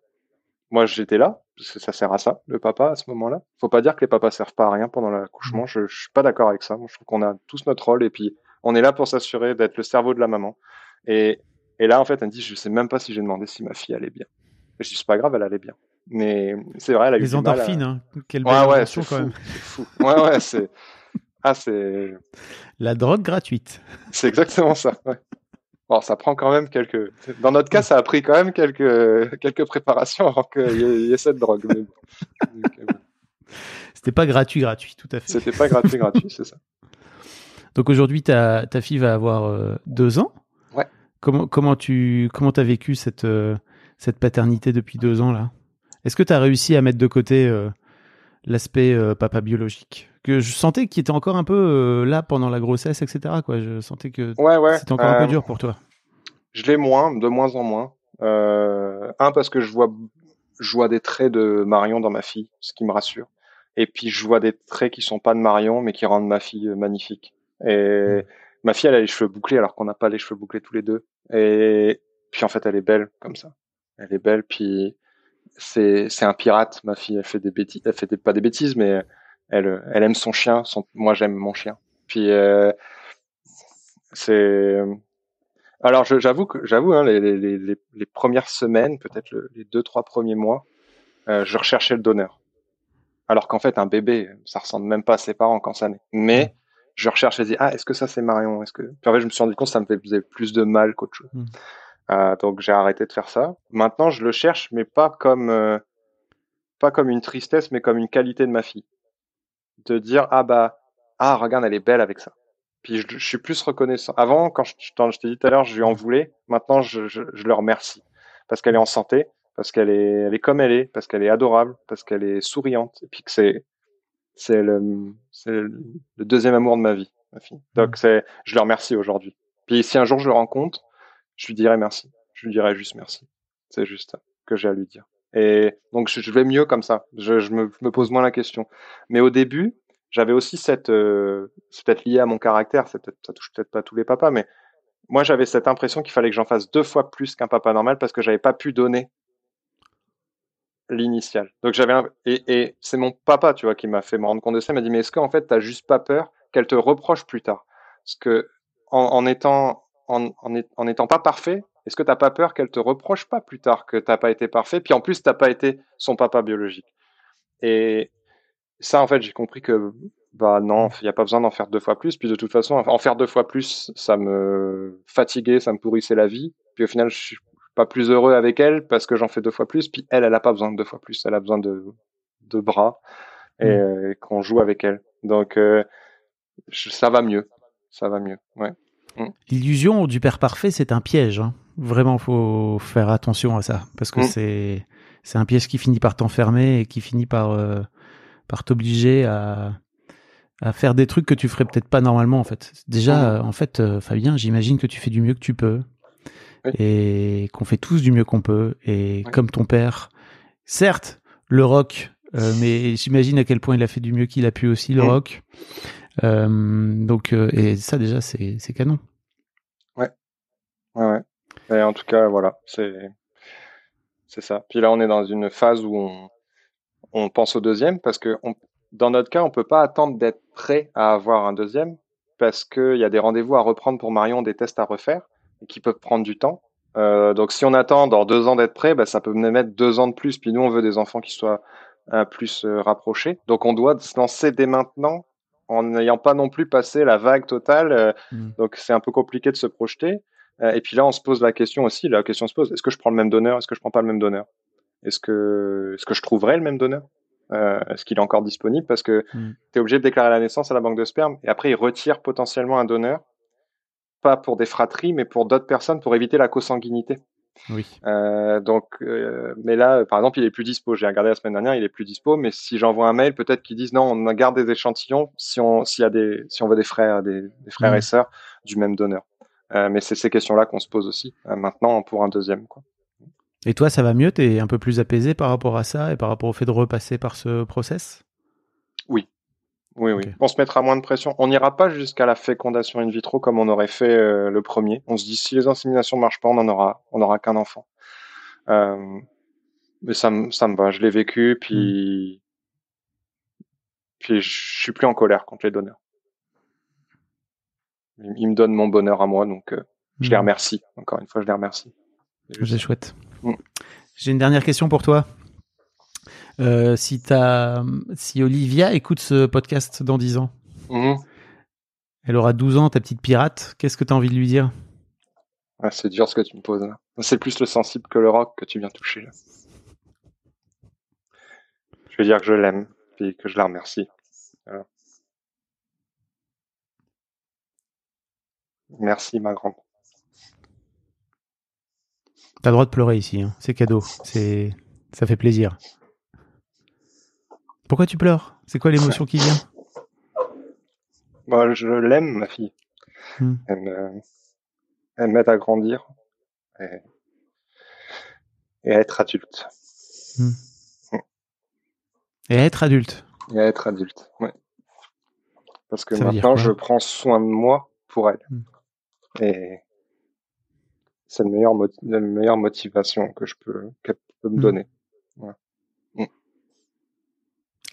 Moi, j'étais là, parce que ça sert à ça, le papa, à ce moment-là. Faut pas dire que les papas servent pas à rien pendant l'accouchement. Je, je suis pas d'accord avec ça. Moi, je trouve qu'on a tous notre rôle et puis on est là pour s'assurer d'être le cerveau de la maman. Et, et là, en fait, elle me dit, je sais même pas si j'ai demandé si ma fille allait bien. Je dis, c'est pas grave, elle allait bien. Mais c'est vrai, elle a les eu endorphines, à... hein. Quelle ouais, ouais, c'est fou, quand même. fou. Ouais, ouais, c'est. Ah, c'est La drogue gratuite. c'est exactement ça. ouais. Bon, ça prend quand même quelques. Dans notre cas, ça a pris quand même quelques quelques préparations avant qu'il y, ait- il y ait cette drogue. mais euh. C'était pas gratuit, gratuit, tout à fait. C'était pas gratuit, gratuit, c'est ça. Donc aujourd'hui, ta, ta fille va avoir euh, deux ans. Comment, comment tu comment as vécu cette, euh, cette paternité depuis deux ans là? Est-ce que tu as réussi à mettre de côté euh, l'aspect euh, papa biologique? Que je sentais qu'il était encore un peu euh, là pendant la grossesse, etc. Quoi. Je sentais que Ouais, ouais. c'était encore un peu dur pour toi. Je l'ai moins, de moins en moins. Un parce que je vois, je vois des traits de Marion dans ma fille, ce qui me rassure. Et puis je vois des traits qui sont pas de Marion, mais qui rendent ma fille magnifique. Et ma fille, elle a les cheveux bouclés alors qu'on n'a pas les cheveux bouclés tous les deux. Et puis en fait, elle est belle comme ça. Elle est belle. Puis c'est c'est un pirate. Ma fille, elle fait des bêtises. Elle fait pas des bêtises, mais elle elle aime son chien. Moi, j'aime mon chien. Puis euh, c'est alors j'avoue que j'avoue hein, les, les, les, premières semaines, peut-être le- les deux trois premiers mois, euh, je recherchais le donneur. Alors qu'en fait un bébé, ça ressemble même pas à ses parents quand ça naît. Mais je recherchais, je dis ah est-ce que ça c'est Marion? Est-ce que puis en fait je me suis rendu compte que ça me faisait plus de mal qu'autre chose. Mm. Euh, donc j'ai arrêté de faire ça. Maintenant je le cherche, mais pas comme euh, pas comme une tristesse, mais comme une qualité de ma fille. De dire ah bah ah regarde elle est belle avec ça. Puis je, je suis plus reconnaissant. Avant, quand je, je t'ai dit tout à l'heure, je lui en voulais. Maintenant, je, je, je le remercie parce qu'elle est en santé, parce qu'elle est, elle est comme elle est, parce qu'elle est adorable, parce qu'elle est souriante, et puis que c'est, c'est le, c'est le deuxième amour de ma vie, ma fille. Donc c'est, je le remercie aujourd'hui. Puis si un jour je le rencontre, je lui dirai merci. Je lui dirai juste merci. C'est juste ça que j'ai à lui dire. Et donc je, je vais mieux comme ça. Je, je me, me pose moins la question. Mais au début, j'avais aussi cette, euh, c'est peut-être lié à mon caractère, c'est peut-être, ça touche peut-être pas tous les papas, mais moi j'avais cette impression qu'il fallait que j'en fasse deux fois plus qu'un papa normal parce que j'avais pas pu donner l'initial. Donc j'avais un... et, c'est mon papa, tu vois, qui m'a fait me rendre compte de ça. Il m'a dit mais est-ce qu'en fait t'as juste pas peur qu'elle te reproche plus tard? Parce que en, étant en, en, étant pas parfait, est-ce que t'as pas peur qu'elle te reproche pas plus tard que t'as pas été parfait? Puis en plus t'as pas été son papa biologique. Et ça, en fait, j'ai compris que bah non, il n'y a pas besoin d'en faire deux fois plus. Puis de toute façon, en faire deux fois plus, ça me fatiguait, ça me pourrissait la vie. Puis au final, je pas plus heureux avec elle parce que j'en fais deux fois plus. Puis elle, elle a pas besoin de deux fois plus. Elle a besoin de, de bras et euh, qu'on joue avec elle. Donc euh, je- ça va mieux, ça va mieux. Ouais. L'illusion du père parfait, c'est un piège. hein. Vraiment, faut faire attention à ça parce que Mm. c'est c'est un piège qui finit par t'enfermer et qui finit par euh, par t'obliger à à faire des trucs que tu ferais peut-être pas normalement en fait. Déjà, Mm. en fait, Fabien, j'imagine que tu fais du mieux que tu peux Oui. et qu'on fait tous du mieux qu'on peut. Et Oui. comme ton père, certes, le rock, euh, mais j'imagine à quel point il a fait du mieux qu'il a pu aussi le rock. Euh, donc, euh, et ça déjà, c'est c'est canon. Ouais, ouais. Et en tout cas, voilà, c'est c'est ça. Puis là, on est dans une phase où on, on pense au deuxième parce que on, dans notre cas, on peut pas attendre d'être prêt à avoir un deuxième parce qu'il y a des rendez-vous à reprendre pour Marion, des tests à refaire et qui peuvent prendre du temps. Euh, donc, si on attend dans deux ans d'être prêt, bah, ça peut mettre deux ans de plus. Puis nous, on veut des enfants qui soient euh, plus euh, rapprochés. Donc, on doit se lancer dès maintenant en n'ayant pas non plus passé la vague totale. euh, Mm. Donc, c'est un peu compliqué de se projeter. Et puis là, on se pose la question aussi. La question se pose est-ce que je prends le même donneur Est-ce que je prends pas le même donneur? Est-ce que, est-ce que je trouverai le même donneur? Est-ce qu'il est encore disponible? Parce que Mm. tu es obligé de déclarer la naissance à la banque de sperme et après, ils retirent potentiellement un donneur, pas pour des fratries, mais pour d'autres personnes pour éviter la consanguinité. Oui. Euh, donc, euh, mais là, par exemple, il est plus dispo. J'ai regardé la semaine dernière, il est plus dispo. Mais si j'envoie un mail, peut-être qu'ils disent non, on garde des échantillons si on, s'il y a des, si on veut des frères, des, des frères Mm. et sœurs du même donneur. Euh, mais c'est ces questions-là qu'on se pose aussi maintenant pour un deuxième. Quoi. Et toi, ça va mieux? T'es un peu plus apaisé par rapport à ça et par rapport au fait de repasser par ce process? Oui, oui. On se mettra moins de pression. On n'ira pas jusqu'à la fécondation in vitro comme on aurait fait euh, le premier. On se dit si les inséminations marchent pas, on en aura, on aura qu'un enfant. Euh, mais ça, me- ça me va. Je l'ai vécu, puis, puis je suis plus en colère contre les donneurs. Ils, ils me donnent mon bonheur à moi, donc euh, je les Mm. remercie. Encore une fois, je les remercie. C'est chouette. Mm. J'ai une dernière question pour toi. Euh, si, t'as- si Olivia écoute ce podcast dans 10 ans, Mhm. Elle aura 12 ans, ta petite pirate. Qu'est-ce que tu as envie de lui dire? Ah, C'est dur ce que tu me poses là. C'est plus le sensible que le rock que tu viens toucher là. Je veux dire que je l'aime, puis que je la remercie. Merci ma grande. T'as le droit de pleurer ici, hein. c'est cadeau, c'est ça fait plaisir. Pourquoi tu pleures? C'est quoi l'émotion qui vient? Moi, je l'aime, ma fille. Hmm. Elle m'aide à grandir et, à être adulte. Hmm. Hmm. Et à être adulte. Et à être adulte, oui. Parce que maintenant, je prends soin de moi pour elle. Et c'est la meilleure, la meilleure motivation que je peux, qu'elle peut me donner.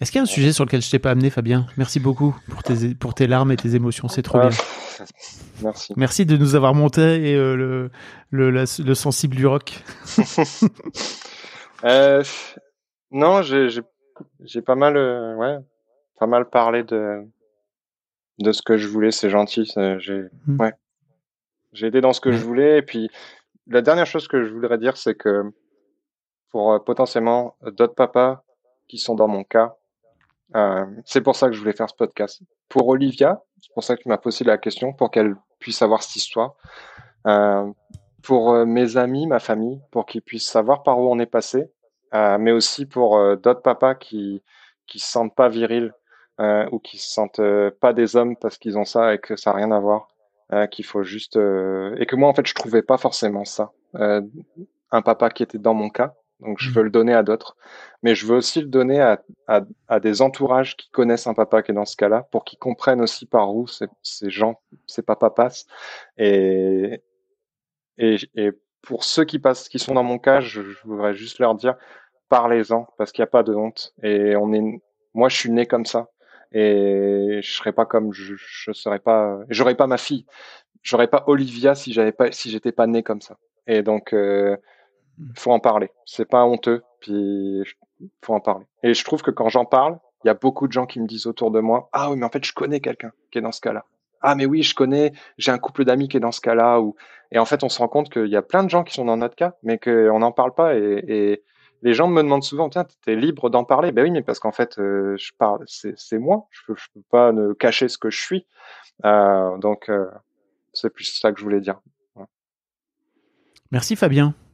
Est-ce qu'il y a un sujet sur lequel je t'ai pas amené, Fabien Merci beaucoup pour tes, pour tes larmes et tes émotions, c'est trop bien. Merci. Merci de nous avoir monté et euh, le, le, le, sensible du rock. euh, non, j'ai, pas mal, euh, ouais, pas mal parlé de, de ce que je voulais. C'est gentil. J'ai, ouais, aidé dans ce que je voulais. Et puis, la dernière chose que je voudrais dire, c'est que pour potentiellement d'autres papas qui sont dans mon cas, euh, c'est pour ça que je voulais faire ce podcast. Pour Olivia, c'est pour ça que tu m'as posé la question, pour qu'elle puisse savoir cette histoire. Euh, pour euh, mes amis, ma famille, pour qu'ils puissent savoir par où on est passé, mais aussi pour d'autres papas qui qui se sentent pas virils ou qui se sentent pas des hommes parce qu'ils ont ça et que ça n'a rien à voir. qu'il faut juste et que moi en fait je trouvais pas forcément ça. un papa qui était dans mon cas, donc je mmh. veux le donner à d'autres. Mais je veux aussi le donner à, à, à, des entourages qui connaissent un papa qui est dans ce cas-là, pour qu'ils comprennent aussi par où ces, ces gens, ces papas passent. Et, et, et, pour ceux qui passent, qui sont dans mon cas, je, je voudrais juste leur dire, parlez-en, parce qu'il n'y a pas de honte. Et on est, moi, je suis né comme ça. Et je serais pas comme, je, je serais pas, j'aurais pas ma fille. J'aurais pas Olivia si j'avais pas, si j'étais pas né comme ça. Et donc, euh, faut en parler. C'est pas honteux, puis faut en parler. Et je trouve que quand j'en parle, il y a beaucoup de gens qui me disent autour de moi, ah oui, mais en fait, je connais quelqu'un qui est dans ce cas-là. Ah mais oui, je connais, j'ai un couple d'amis qui est dans ce cas-là. Et en fait, on se rend compte qu'il y a plein de gens qui sont dans notre cas, mais qu'on n'en parle pas. Et, les gens me demandent souvent, tiens, t'es libre d'en parler Ben oui, mais parce qu'en fait, euh, je parle, c'est moi. Je je peux pas ne cacher ce que je suis. Euh, donc, euh, c'est plus ça que je voulais dire. Merci Fabien.